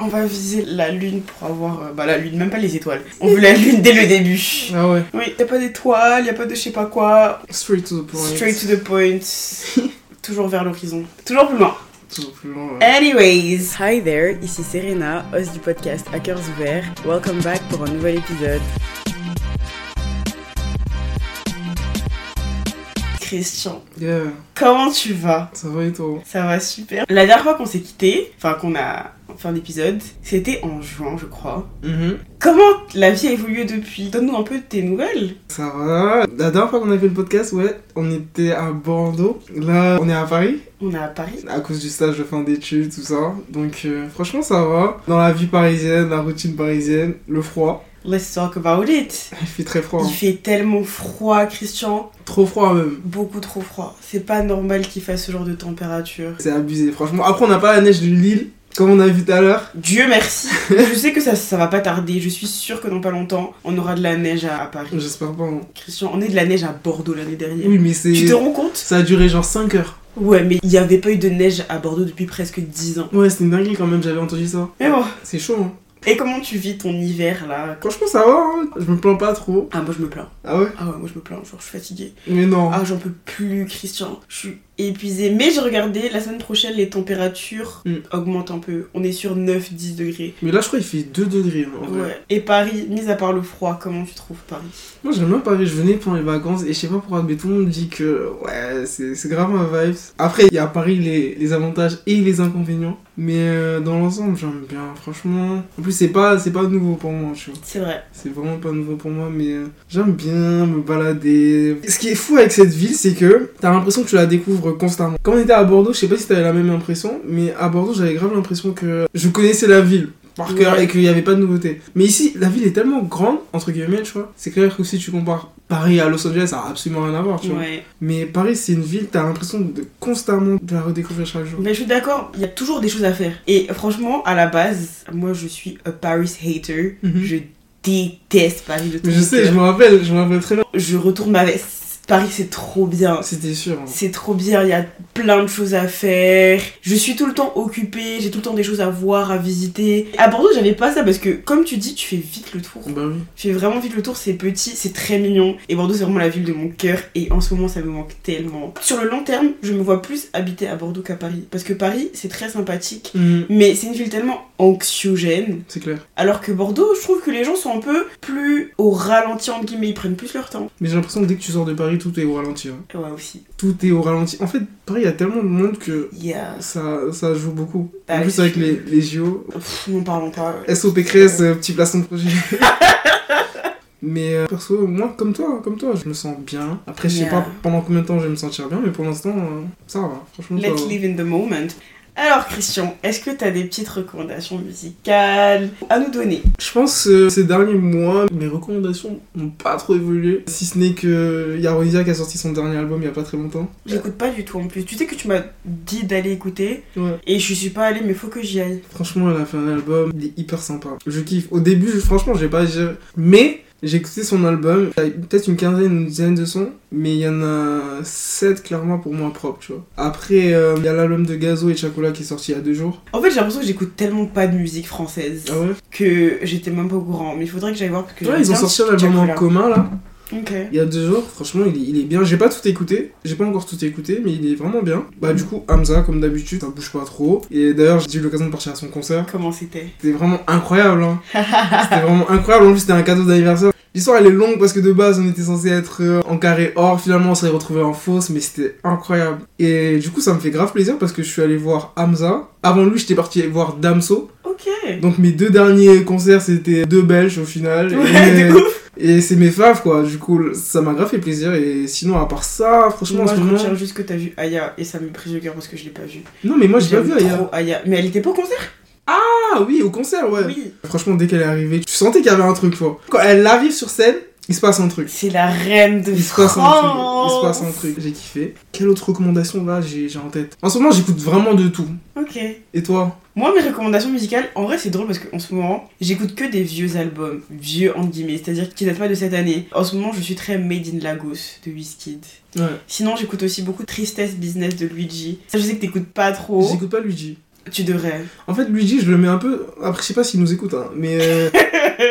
On va viser la lune pour avoir. euh, bah, la lune, même pas les étoiles. On veut la lune dès le début. Ah ouais. Oui, y a pas d'étoiles, y a pas de je sais pas quoi. Straight to the point. Straight to the point. Toujours vers l'horizon. Toujours plus loin. Toujours plus loin. ouais. Anyways. Hi there, ici Serena, host du podcast cœurs ouverts. Welcome back pour un nouvel épisode. Christian, Yeah, comment tu vas? Ça va et toi? Ça va super. La dernière fois qu'on s'est quitté, enfin qu'on a fait un épisode, c'était en juin, je crois. Mhm. Comment la vie a évolué depuis? Donne-nous un peu de tes nouvelles. Ça va. La dernière fois qu'on a fait le podcast, ouais, on était à Bordeaux. Là, on est à Paris, On est à Paris. à cause du stage de fin d'études, tout ça. Donc, euh, franchement, ça va. Dans la vie parisienne, la routine parisienne, le froid. Let's talk about it. Il fait très froid. Il hein. fait tellement froid, Christian. Trop froid même. Beaucoup trop froid. C'est pas normal qu'il fasse ce genre de température. C'est abusé, franchement. Après, on n'a pas la neige de Lille, comme on a vu tout à l'heure. Dieu merci. je sais que ça, ça va pas tarder. Je suis sûre que dans pas longtemps, on aura de la neige à, à Paris. J'espère pas. hein. Christian, on est de la neige à Bordeaux l'année dernière. Oui, mais c'est. Tu te rends compte? Ça a duré genre 5 heures. Ouais, mais il y avait pas eu de neige à Bordeaux depuis presque 10 ans. Ouais, une dinguerie quand même, j'avais entendu ça. Mais bon. C'est chaud, hein. Et comment tu vis ton hiver là? Franchement, ça va, hein. Je me plains pas trop. Ah, moi je me plains. Ah ouais? Ah ouais, moi je me plains. Genre, je suis fatiguée. Mais non. Ah, j'en peux plus, Christian. Je suis épuisée. Mais j'ai regardé, la semaine prochaine, les températures Mm. augmentent un peu. On est sur 9-10 degrés. Mais là, je crois qu'il fait 2 degrés. en vrai. Ouais. Et Paris, mis à part le froid, comment tu trouves Paris? Moi, j'aime bien Paris. Je venais pendant les vacances et je sais pas pourquoi, mais tout le monde dit que ouais, c'est c'est grave ma vibe. Après, il y a à Paris les, les avantages et les inconvénients. Mais euh, dans l'ensemble, j'aime bien, franchement. En plus, c'est pas, c'est pas nouveau pour moi, tu vois. C'est vrai. C'est vraiment pas nouveau pour moi, mais euh, j'aime bien me balader. Ce qui est fou avec cette ville, c'est que t'as l'impression que tu la découvres constamment. Quand on était à Bordeaux, je sais pas si t'avais la même impression, mais à Bordeaux, j'avais grave l'impression que je connaissais la ville par cœur Ouais. et qu'il y avait pas de nouveautés. Mais ici, la ville est tellement grande, entre guillemets, tu vois. C'est clair que si tu compares Paris à Los Angeles, ça a absolument rien à voir, tu vois. Ouais. Mais Paris, c'est une ville, t'as l'impression de constamment de la redécouvrir chaque jour. Mais je suis d'accord, il y a toujours des choses à faire. Et franchement, à la base, moi je suis a Paris hater. Mhm. Je déteste Paris de tout je sais, je me rappelle, je me rappelle très bien. Je retourne ma veste. Paris, c'est trop bien. C'était sûr. hein. C'est trop bien, il y a plein de choses à faire. Je suis tout le temps occupée, j'ai tout le temps des choses à voir, à visiter. À Bordeaux, j'avais pas ça parce que, comme tu dis, tu fais vite le tour. Bah oui. Tu fais vraiment vite le tour, c'est petit, c'est très mignon. Et Bordeaux, c'est vraiment la ville de mon cœur. Et en ce moment, ça me manque tellement. Sur le long terme, je me vois plus habiter à Bordeaux qu'à Paris. Parce que Paris, c'est très sympathique. Mhm, Mais c'est une ville tellement anxiogène. c'est clair. Alors que Bordeaux, je trouve que les gens sont un peu plus au ralenti, entre guillemets, ils prennent plus leur temps. Mais j'ai l'impression que dès que tu sors de Paris, tout est au ralenti. hein. Ouais, aussi. Tout est au ralenti. En fait, Paris, il y a tellement de monde que Yeah. ça, ça joue beaucoup. Bah en plus, avec les, les JO. Pff, n'en parlons pas. SOP Crès, euh, petit placement de projet. Mais euh, perso, moi, comme toi, comme toi, je me sens bien. Après, je sais Yeah. pas pendant combien de temps je vais me sentir bien, mais pour l'instant, euh, ça va. Franchement, ça Let's va. live in the moment. Alors, Christian, est-ce que t'as des petites recommandations musicales à nous donner? Je pense que ces derniers mois, mes recommandations n'ont pas trop évolué. Si ce n'est que Yaronisia qui a sorti son dernier album il y a pas très longtemps. J'écoute pas du tout en plus. Tu sais que tu m'as dit d'aller écouter Ouais. et je suis pas allée, mais faut que j'y aille. Franchement, elle a fait un album, il est hyper sympa. Je kiffe. Au début, je- franchement, j'ai pas. Mais j'ai écouté son album. Il y a peut-être une quinzaine, une dizaine de sons. Mais il y en a 7 clairement pour moi propres, tu vois. Après, euh, il y a l'album de Gazo et Chacola qui est sorti il y a deux jours. En fait, j'ai l'impression que j'écoute tellement pas de musique française Ah ouais? que j'étais même pas au courant. Mais il faudrait que j'aille voir parce que Ouais, ils ont sorti un album en commun là. Il y a deux jours, franchement, il est, il est bien. J'ai pas tout écouté, j'ai pas encore tout écouté, mais il est vraiment bien. Bah, du coup, Hamza, comme d'habitude, ça bouge pas trop. Et d'ailleurs, j'ai eu l'occasion de partir à son concert. Comment c'était? C'était vraiment incroyable, hein. C'était vraiment incroyable. En plus, c'était un cadeau d'anniversaire. L'histoire, elle est longue parce que de base, on était censé être euh, en carré or. Finalement, on s'est retrouvé en fausse, mais c'était incroyable. Et du coup, ça me fait grave plaisir parce que je suis allé voir Hamza. Avant lui, j'étais parti voir Damso. Ok. Donc, mes deux derniers concerts, c'était deux Belges au final. Ouais, Et- c'est mes faves, quoi. Du coup, ça m'a grave fait plaisir. Et sinon, à part ça, franchement, en Moi, ce je moment. retiens juste que t'as vu Aya et ça me prise le cœur parce que je l'ai pas vu. Non, mais moi, j'ai pas vu Aya. Mais elle était pas au concert? Ah oui, au concert, ouais. Oui. Franchement, dès qu'elle est arrivée, tu sentais qu'il y avait un truc, quoi. Quand elle arrive sur scène, il se passe un truc. C'est la reine de Il se passe un truc. Il se France. passe un truc. J'ai kiffé. Quelle autre recommandation là j'ai j'ai en tête? En ce moment, j'écoute vraiment de tout. Ok. Et toi? Moi, mes recommandations musicales, en vrai, c'est drôle parce qu'en ce moment, j'écoute que des vieux albums. Vieux, entre guillemets, c'est-à-dire qui datent pas de cette année. En ce moment, je suis très Made in Lagos de Wizkid. Ouais. Sinon, j'écoute aussi beaucoup Tristesse Business de Luigi. Ça, je sais que t'écoutes pas trop. J'écoute pas Luigi. Tu devrais. En fait, Luigi, je le mets un peu. Après, je sais pas s'il nous écoute, hein, mais euh,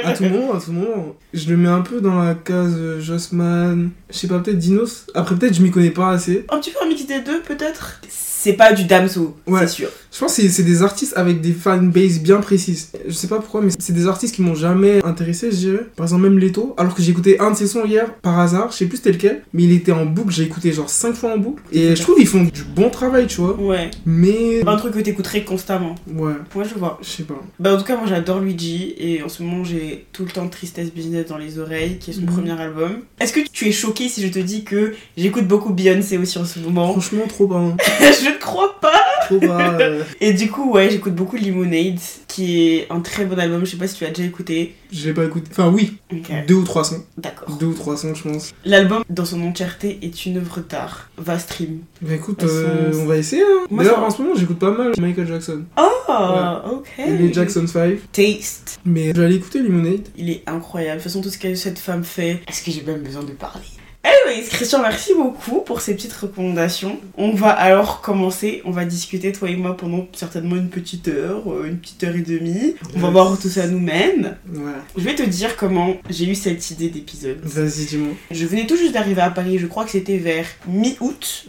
à tout moment, à tout moment, je le mets un peu dans la case euh, Jossman. Je sais pas, peut-être Dinos. Après, peut-être, je m'y connais pas assez. Un petit peu un mix des deux, peut-être C'est pas du Damso, Ouais. c'est sûr. Je pense que c'est- des artistes avec des fanbases bien précises. Je sais pas pourquoi, mais c'est des artistes qui m'ont jamais intéressé, je dirais. Par exemple, même Leto. Alors que j'ai écouté un de ses sons hier, par hasard, je sais plus c'était lequel, mais il était en boucle, j'ai écouté genre 5 fois en boucle. Et je trouve qu'ils font du bon travail, tu vois. Ouais. Mais. Un truc que t'écouterais constamment. Ouais, Moi, je vois. je sais pas. Bah, en tout cas, moi j'adore Luigi et en ce moment j'ai tout le temps Tristesse Business dans les oreilles, qui est son Mhm. premier album. Est-ce que tu es choqué si je te dis que j'écoute beaucoup Beyoncé aussi en ce moment? Franchement, trop pas. hein. Je ne crois pas Trop pas. euh, Et du coup, ouais, j'écoute beaucoup Lemonade, qui est un très bon album, je sais pas si tu l'as déjà écouté. Je l'ai pas écouté. Enfin, oui, Ok, deux ou trois sons. d'accord. Deux ou trois sons, je pense. L'album, dans son entièreté, est une œuvre d'art. Va stream. Bah écoute, euh, on va essayer. Hein. D'ailleurs, en ce moment, j'écoute pas mal Michael Jackson. Oh, ok. Et les Jackson 5. Taste. Mais j'allais écouter Lemonade. Il est incroyable. De toute façon, tout ce que cette femme fait, est-ce que j'ai même besoin de parler? Anyways, Christian, merci beaucoup pour ces petites recommandations. On va alors commencer. On va discuter, toi et moi, pendant certainement une petite heure, euh, une petite heure et demie. On va voir où tout ça nous mène. Ouais. Je vais te dire comment j'ai eu cette idée d'épisode. Vas-y, dis-moi. Je venais tout juste d'arriver à Paris, je crois que c'était vers mi-août.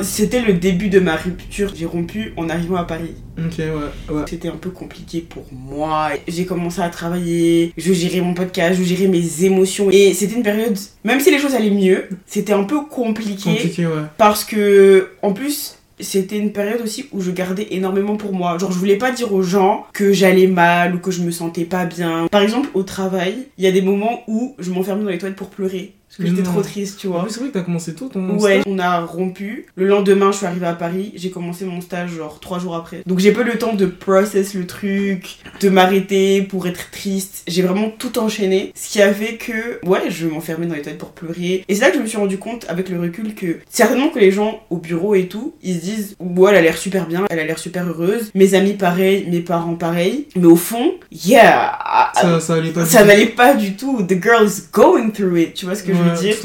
C'était le début de ma rupture. J'ai rompu en arrivant à Paris. Ok, ouais. Ouais. C'était un peu compliqué pour moi. J'ai commencé à travailler, je gérais mon podcast, je gérais mes émotions. Et c'était une période, même si les choses allaient mieux, c'était un peu compliqué. Compliqué, ouais. Parce que, en plus, c'était une période aussi où je gardais énormément pour moi. Genre, je voulais pas dire aux gens que j'allais mal ou que je me sentais pas bien. Par exemple, au travail, il y a des moments où je m'enfermais dans les toilettes pour pleurer. Parce que j'étais trop triste, tu En vois. plus, c'est vrai que t'as commencé tôt ton Ouais, stage. on a rompu. Le lendemain, je suis arrivée à Paris. J'ai commencé mon stage genre trois jours après. Donc j'ai pas eu le temps de process le truc, de m'arrêter pour être triste. J'ai vraiment tout enchaîné. Ce qui a fait que, ouais, je m'enfermais dans les toilettes pour pleurer. Et c'est là que je me suis rendu compte avec le recul que certainement que les gens au bureau et tout, ils se disent, ouais, elle a l'air super bien, elle a l'air super heureuse. Mes amis pareil, mes parents pareil. Mais au fond, yeah, Ça, ça allait pas du ça n'allait pas du tout. The girl is going through it. Tu vois ce que je Ouais, dire?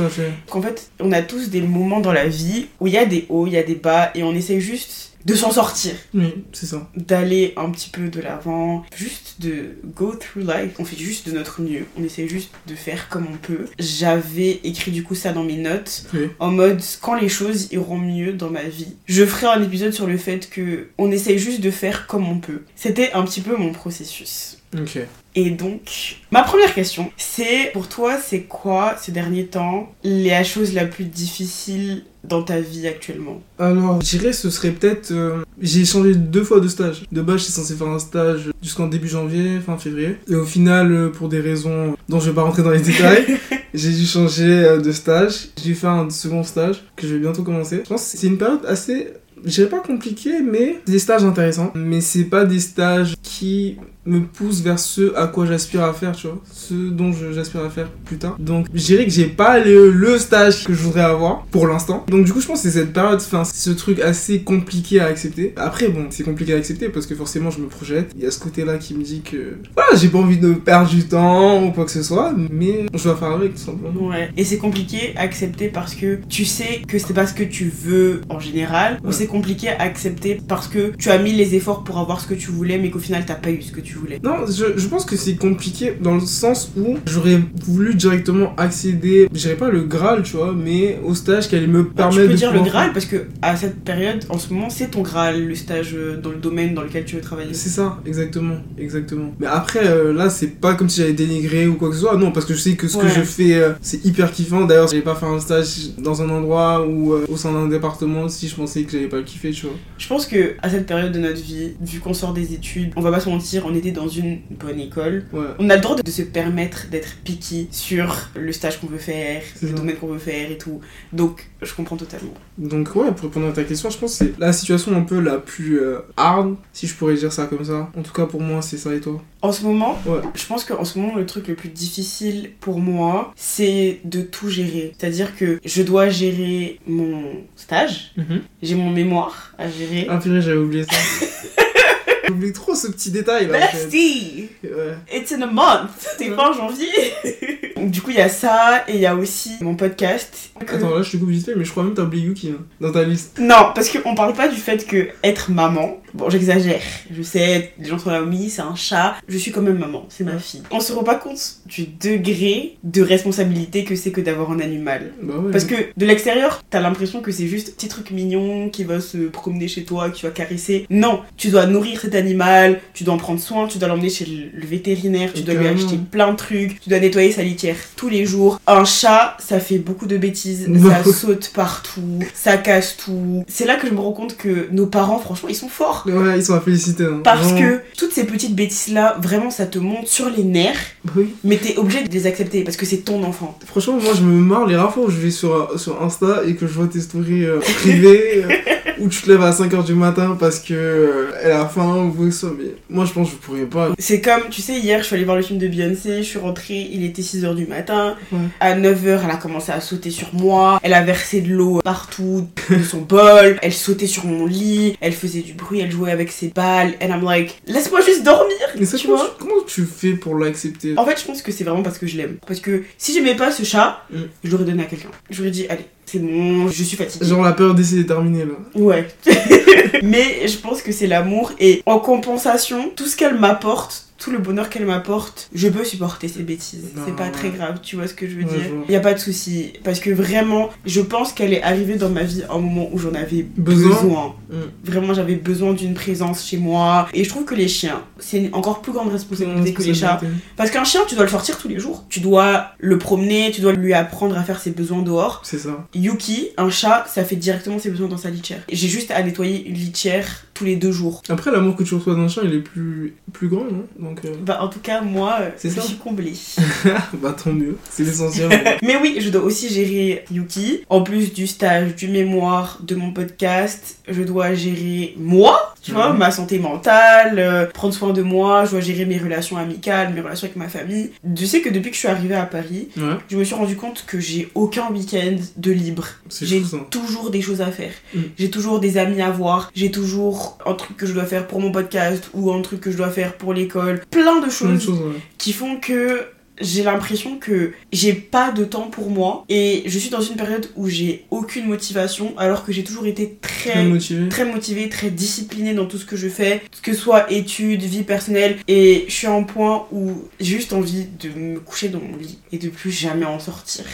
Qu'en fait, on a tous des moments dans la vie où il y a des hauts, il y a des bas, et on essaye juste de s'en sortir, Oui, c'est ça. d'aller un petit peu de l'avant, juste de go through life. On fait juste de notre mieux, on essaie juste de faire comme on peut. J'avais écrit du coup ça dans mes notes, Oui. en mode quand les choses iront mieux dans ma vie. Je ferai un épisode sur le fait que on essaye juste de faire comme on peut. C'était un petit peu mon processus. Ok. Et donc, ma première question, c'est pour toi, c'est quoi ces derniers temps la chose la plus difficile dans ta vie actuellement? Alors, je dirais ce serait peut-être. euh, j'ai changé deux fois de stage. De base, j'étais censé faire un stage jusqu'en début janvier, fin février. Et au final, euh, pour des raisons dont je vais pas rentrer dans les détails, j'ai dû changer euh, de stage. J'ai fait un second stage que je vais bientôt commencer. Je pense que c'est une période assez. Je dirais pas compliquée, mais c'est des stages intéressants. Mais c'est pas des stages qui me poussent vers ce à quoi j'aspire à faire, tu vois. Ce dont j'aspire à faire plus tard. Donc, je dirais que j'ai pas le, le stage que je voudrais avoir pour l'instant. Donc, du coup, je pense que c'est cette période, enfin, ce truc assez compliqué à accepter. Après, bon, c'est compliqué à accepter parce que forcément, je me projette. Il y a ce côté-là qui me dit que, voilà, j'ai pas envie de perdre du temps ou quoi que ce soit, mais je dois faire avec, tout simplement. Ouais. Et c'est compliqué à accepter parce que tu sais que c'est pas ce que tu veux en général, ou c'est compliqué à accepter parce que tu as mis les efforts pour avoir ce que tu voulais, mais qu'au final t'as pas eu ce que tu voulais. Non, je, je pense que c'est compliqué dans le sens où j'aurais voulu directement accéder, je dirais pas le Graal, tu vois, mais au stage qui allait me Bah, permettre tu peux de dire le Graal parce que à cette période, en ce moment, c'est ton Graal, le stage euh, dans le domaine dans lequel tu veux travailler. C'est ça, exactement, exactement. Mais après, euh, là, c'est pas comme si j'avais dénigré ou quoi que ce soit, non, parce que je sais que ce que je fais, euh, c'est hyper kiffant. D'ailleurs, j'allais pas faire un stage dans un endroit ou euh, au sein d'un département si je pensais que j'allais pas le kiffer, tu vois. Je pense que à cette période de notre vie, vu qu'on sort des études, on va pas se mentir, on était dans une bonne école. Ouais. On a le droit de, de se permettre d'être picky sur le stage qu'on veut faire, le ça. domaine qu'on veut faire et tout. Donc, je comprends totalement. Donc, ouais, pour répondre à ta question, je pense que c'est la situation un peu la plus euh, hard, si je pourrais dire ça comme ça. En tout cas, pour moi, c'est ça et toi? En ce moment, Ouais. je pense qu'en ce moment, le truc le plus difficile pour moi, c'est de tout gérer. C'est-à-dire que je dois gérer mon stage, j'ai mon mémoire à gérer. Ah, purée, j'avais oublié ça. Oublié trop ce petit détail là. en fait. Ouais. It's in a month! C'est fin janvier! Donc, du coup, il y a ça et il y a aussi mon podcast. Attends, là je te coupe vite fait, mais je crois même que t'as oublié Yuki hein, dans ta liste. Non, parce qu'on parle pas du fait que être maman, bon j'exagère, je sais, les gens sont là, oui, c'est un chat, je suis quand même maman, c'est ma fille. On se rend pas compte du degré de responsabilité que c'est que d'avoir un animal. Bah ouais. Parce que de l'extérieur, t'as l'impression que c'est juste petit truc mignon qui va se promener chez toi, que tu vas caresser. Non, tu dois nourrir cet animal, tu dois en prendre soin, tu dois l'emmener chez le vétérinaire, tu dois lui acheter plein de trucs, tu dois nettoyer sa litière tous les jours. Un chat, ça fait beaucoup de bêtises, Bah ça saute partout, ça casse tout. C'est là que je me rends compte que nos parents, franchement, ils sont forts. Ouais, ils sont à féliciter. hein. Parce Vraiment. que toutes ces petites bêtises-là, vraiment, ça te monte sur les nerfs, oui. mais t'es obligé de les accepter parce que c'est ton enfant. Franchement, moi je me marre les rares fois où je vais sur, sur Insta et que je vois tes stories euh, privées euh, où tu te lèves à 5h du matin parce que euh, elle a faim ou ça. Mais moi je pense que je pourrais pas. C'est comme, tu sais, hier, je suis allée voir le film de Beyoncé, je suis rentrée, il était 6h du matin. Ouais. À 9h, elle a commencé à sauter sur moi. Elle a versé de l'eau partout de son bol. Elle sautait sur mon lit. Elle faisait du bruit. Elle jouait avec ses balles. And I'm like, laisse-moi juste dormir. Mais ça, tu comment, vois tu, comment tu fais pour l'accepter? En fait, je pense que c'est vraiment parce que je l'aime. Parce que si j'aimais pas ce chat, Mm. je l'aurais donné à quelqu'un. J'aurais dit, allez, c'est bon, je suis fatiguée. Genre la période d'essai est terminée là. Ouais. Mais je pense que c'est l'amour et en compensation, tout ce qu'elle m'apporte, tout le bonheur qu'elle m'apporte, je peux supporter ses bêtises. C'est pas très grave, tu vois ce que je veux dire. Il y a pas de souci parce que vraiment, je pense qu'elle est arrivée dans ma vie à un moment où j'en avais Besoin. besoin. Mm. Vraiment, j'avais besoin d'une présence chez moi et je trouve que les chiens, c'est une encore plus grande responsabilité que les chats parce qu'un chien, tu dois le sortir tous les jours. Tu dois le promener, tu dois lui apprendre à faire ses besoins dehors. C'est ça. Yuki, un chat, ça fait directement ses besoins dans sa litière. J'ai juste à nettoyer une litière tous les deux jours. Après, l'amour que tu reçois d'un chien, il est plus, plus grand, non? Donc, euh, Bah, en tout cas, moi, euh, je ça. suis comblée. bah tant mieux. C'est l'essentiel. Mais oui, je dois aussi gérer Yuki. En plus du stage, du mémoire, de mon podcast, je dois gérer moi, tu vois, ma santé mentale, euh, prendre soin de moi, je dois gérer mes relations amicales, mes relations avec ma famille. Je sais que depuis que je suis arrivée à Paris, ouais, je me suis rendu compte que j'ai aucun week-end de libre. J'ai toujours des choses à faire. Mm. J'ai toujours des amis à voir. J'ai toujours un truc que je dois faire pour mon podcast ou un truc que je dois faire pour l'école. Plein de choses ouais. qui font que j'ai l'impression que j'ai pas de temps pour moi et je suis dans une période où j'ai aucune motivation alors que j'ai toujours été Très très motivé. très motivée, très disciplinée dans tout ce que je fais, que ce soit études, vie personnelle et je suis à un point où j'ai juste envie de me coucher dans mon lit et de plus jamais en sortir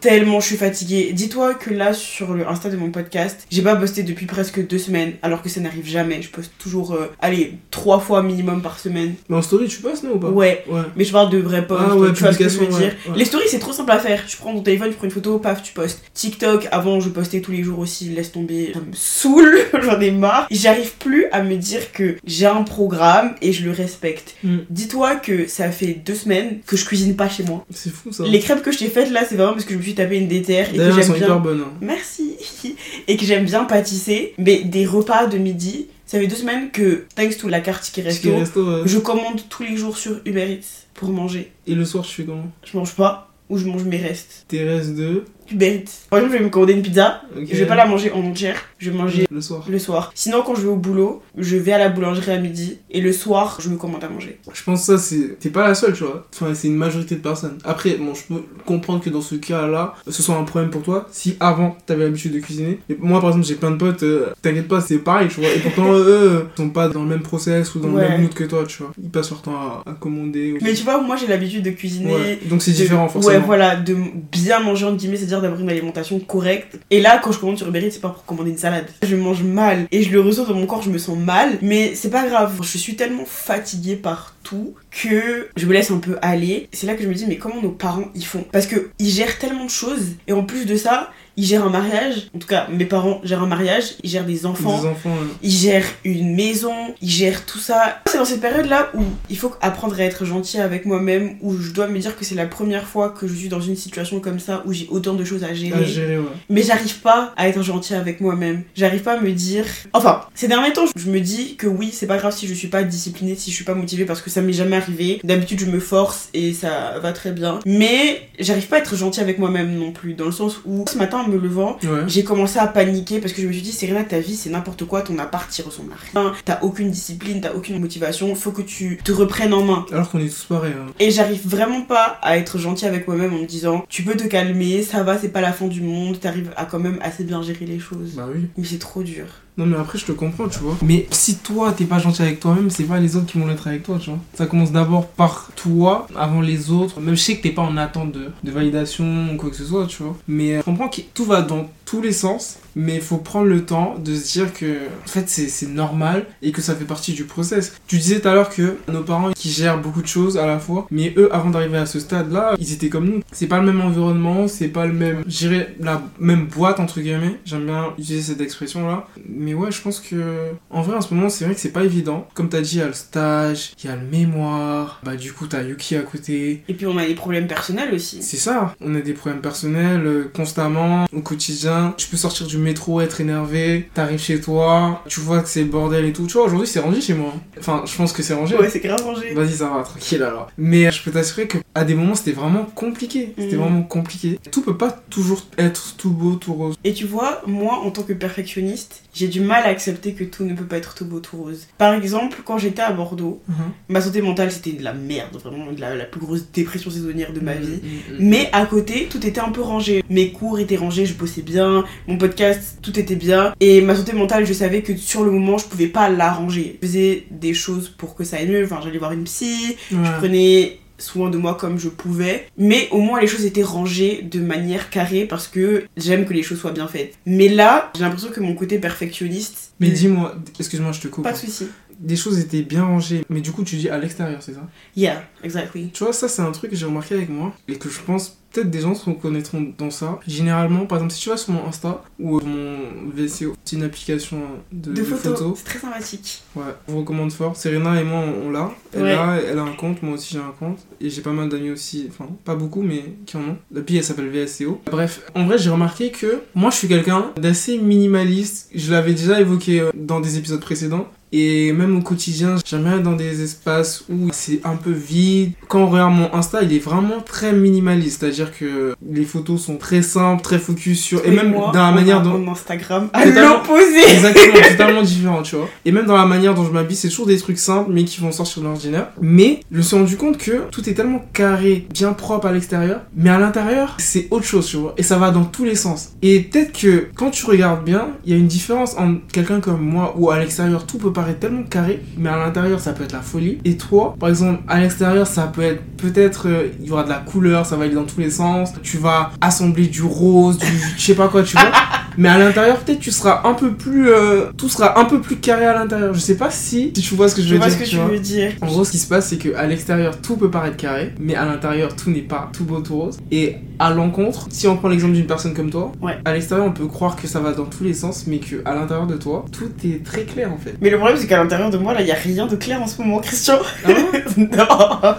tellement je suis fatiguée. Dis-toi que là, sur le Insta de mon podcast, j'ai pas posté depuis presque deux semaines, alors que ça n'arrive jamais. Je poste toujours, euh, allez, trois fois minimum par semaine. Mais en story, tu passes, non ou pas? Ouais. Ouais. Mais je parle de vrais posts, Ah ouais, tu vois ce que je veux publication, dire. ouais, ouais. Les stories, c'est trop simple à faire. Tu prends ton téléphone, tu prends une photo, paf, tu postes. TikTok, avant, je postais tous les jours aussi, laisse tomber. Ça me saoule, j'en ai marre. J'arrive plus à me dire que j'ai un programme et je le respecte. Mm. Dis-toi que ça fait deux semaines que je cuisine pas chez moi. C'est fou ça. Les crêpes que je t'ai faites là, c'est vraiment parce que je me suis tapé une déterre et que j'aime hyper bien. bonnes. hein. Merci. Et que j'aime bien pâtisser. Mais des repas de midi, ça fait deux semaines que, thanks to la carte qui Ticket resto, resto, ouais. je commande tous les jours sur Uber Eats pour manger. Et le soir, tu fais comment? Je mange pas ou je mange mes restes. Tes restes de. Eats. Par exemple, je vais me commander une pizza. Je vais pas la manger en entière. Je vais manger Le soir. le soir. Sinon, quand je vais au boulot, je vais à la boulangerie à midi. Et le soir, je me commande à manger. Je pense que ça, c'est. T'es pas la seule, tu vois. Enfin, c'est une majorité de personnes. Après, bon, je peux comprendre que dans ce cas-là, ce soit un problème pour toi. Si avant, t'avais l'habitude de cuisiner. Et moi, par exemple, j'ai plein de potes, euh, t'inquiète pas, c'est pareil, tu vois. Et pourtant, eux, euh, sont pas dans le même process ou dans Ouais. le même mood que toi, tu vois. Ils passent leur temps à, à commander. ou- Mais tu vois, moi, j'ai l'habitude de cuisiner. Ouais. Donc c'est de- différent, forcément. Ouais, voilà, de bien manger entre guillemets, c'est-à-dire d'avoir une alimentation correcte. Et là, quand je commande sur Uber c'est pas pour commander une salade. Je mange mal et je le ressens dans mon corps, je me sens mal. Mais c'est pas grave, je suis tellement fatiguée par tout que je me laisse un peu aller. C'est là que je me dis, mais comment nos parents ils font? Parce que ils gèrent tellement de choses et en plus de ça, ils gèrent un mariage. En tout cas, mes parents gèrent un mariage, ils gèrent des enfants. Des enfants. Ils gèrent une maison, ils gèrent tout ça. C'est dans cette période-là où il faut apprendre à être gentil avec moi-même, où je dois me dire que c'est la première fois que je suis dans une situation comme ça, où j'ai autant de choses à gérer. à gérer, ouais. Mais j'arrive pas à être gentil avec moi-même. J'arrive pas à me dire. Enfin, ces derniers temps, je me dis que oui, c'est pas grave si je suis pas disciplinée, si je suis pas motivée, parce que ça m'est jamais arrivé. D'habitude, je me force et ça va très bien. Mais j'arrive pas à être gentil avec moi-même non plus, dans le sens où ce matin, matin en me levant, Ouais. j'ai commencé à paniquer parce que je me suis dit, Serena, ta vie, c'est n'importe quoi, ton appart, il ressemble à rien, t'as aucune discipline, t'as aucune motivation, faut que tu te reprennes en main. Alors qu'on est tous pareils. hein. Et j'arrive vraiment pas à être gentil avec moi-même en me disant, tu peux te calmer, ça va, c'est pas la fin du monde, t'arrives à quand même assez bien gérer les choses. Bah oui. Mais c'est trop dur. Non mais après je te comprends tu vois. Mais si toi t'es pas gentil avec toi-même, c'est pas les autres qui vont l'être avec toi tu vois. Ça commence d'abord par toi avant les autres. Même je sais que t'es pas en attente de, validation ou quoi que ce soit tu vois. Mais euh, je comprends que tout va dans tous les sens. Mais il faut prendre le temps de se dire que en fait c'est normal et que ça fait partie du process. Tu disais tout à l'heure que nos parents qui gèrent beaucoup de choses à la fois, mais eux avant d'arriver à ce stade là, ils étaient comme nous. C'est pas le même environnement, c'est pas le même, dirais la même boîte entre guillemets. J'aime bien utiliser cette expression là. Mais ouais, je pense que en vrai en ce moment c'est vrai que c'est pas évident. Comme t'as dit, il y a le stage, il y a le mémoire. Bah du coup t'as Yuki à côté. Et puis on a des problèmes personnels aussi. C'est ça, on a des problèmes personnels euh, constamment, au quotidien. Tu peux sortir du métro, être énervé, t'arrives chez toi, tu vois que c'est le bordel et tout. Tu vois, aujourd'hui c'est rangé chez moi. Enfin, je pense que c'est rangé. Ouais, c'est grave rangé. Vas-y, ça va, tranquille alors. Mais euh, je peux t'assurer que à des moments c'était vraiment compliqué. C'était Mhm. vraiment compliqué. Tout peut pas toujours être tout beau, tout rose. Et tu vois, moi, en tant que perfectionniste, j'ai du mal à accepter que tout ne peut pas être tout beau, tout rose. Par exemple, quand j'étais à Bordeaux, ma santé mentale, c'était de la merde, vraiment de la, la plus grosse dépression saisonnière de ma Mhm, vie. mhm, mhm. Mais à côté, tout était un peu rangé. Mes cours étaient rangés, je bossais bien, mon podcast, tout était bien. Et ma santé mentale, je savais que sur le moment, je pouvais pas l'arranger. Je faisais des choses pour que ça aille mieux. Enfin, j'allais voir une psy, Ouais. je prenais soin de moi comme je pouvais. Mais au moins, les choses étaient rangées de manière carrée parce que j'aime que les choses soient bien faites. Mais là, j'ai l'impression que mon côté perfectionniste. Mais dis-moi, excuse-moi, je te coupe. Pas de soucis. Des choses étaient bien rangées, mais du coup tu dis à l'extérieur, c'est ça? Yeah, exactly. Tu vois, ça c'est un truc que j'ai remarqué avec moi et que je pense peut-être des gens se reconnaîtront dans ça. Généralement, par exemple, si tu vas sur mon Insta ou euh, mon VCO, c'est une application de, De photos, c'est très sympathique. Ouais, je vous recommande fort. Serena et moi, on l'a. Elle, Ouais. a, elle a un compte, moi aussi j'ai un compte. Et j'ai pas mal d'amis aussi, enfin, pas beaucoup, mais qui en ont. La elle s'appelle VSCO. Bref, en vrai, j'ai remarqué que moi, je suis quelqu'un d'assez minimaliste. Je l'avais déjà évoqué euh, dans des épisodes précédents. Et même au quotidien, j'aime bien être dans des espaces où c'est un peu vide. Quand on regarde mon Insta, il est vraiment très minimaliste. C'est-à-dire que les photos sont très simples, très focus sur. Et même moi, dans la on manière dont. Mon Instagram à l'opposé. Exactement, totalement différent, tu vois. Et même dans la manière dont je m'habille, c'est toujours des trucs simples, mais qui vont sortir de l'ordinaire. Mais je me suis rendu compte que tout est tellement carré, bien propre à l'extérieur, mais à l'intérieur, c'est autre chose, tu vois. Et ça va dans tous les sens. Et peut-être que quand tu regardes bien, il y a une différence entre quelqu'un comme moi, où à l'extérieur, tout peut paraître tellement carré, mais à l'intérieur, ça peut être la folie. Et toi, par exemple, à l'extérieur, ça peut être peut-être, euh, il y aura de la couleur, ça va aller dans tous les sens. Tu vas assembler du rose, du je sais pas quoi, tu vois. Mais à l'intérieur, peut-être tu seras un peu plus. euh, tout sera un peu plus carré à l'intérieur. Je sais pas si, si tu vois ce que je Je veux vois dire. ce que tu tu vois. veux dire. En gros, ce qui se passe, c'est que à l'extérieur, tout peut paraître carré, mais à l'intérieur, tout n'est pas tout beau, tout rose. Et à l'encontre, si on prend l'exemple d'une personne comme toi, Ouais. à l'extérieur, on peut croire que ça va dans tous les sens, mais que à l'intérieur de toi, tout est très clair en fait. Mais le problème, c'est qu'à l'intérieur de moi, là, il y a rien de clair en ce moment, Christian. Ah non.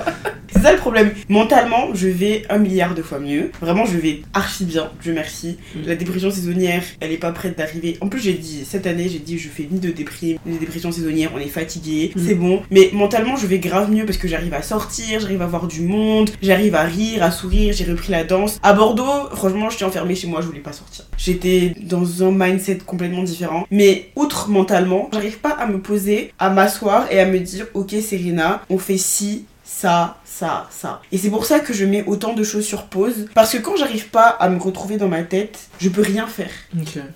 C'est ça le problème. Mentalement, je vais un milliard de fois mieux. Vraiment, je vais archi bien. Je merci. Mm. La dépression saisonnière, elle est pas prête d'arriver. En plus, j'ai dit, cette année, j'ai dit, je fais ni de déprime, ni de dépression saisonnière. On est fatigué. Mm. C'est bon. Mais mentalement, je vais grave mieux parce que j'arrive à sortir, j'arrive à voir du monde, j'arrive à rire, à sourire. J'ai repris la danse. À Bordeaux, franchement, j'étais enfermée chez moi, je voulais pas sortir. J'étais dans un mindset complètement différent. Mais outre mentalement, j'arrive pas à me poser, à m'asseoir et à me dire, ok, Serena, on fait ci, ça, ça, ça. Et c'est pour ça que je mets autant de choses sur pause. Parce que quand j'arrive pas à me retrouver dans ma tête, je peux rien faire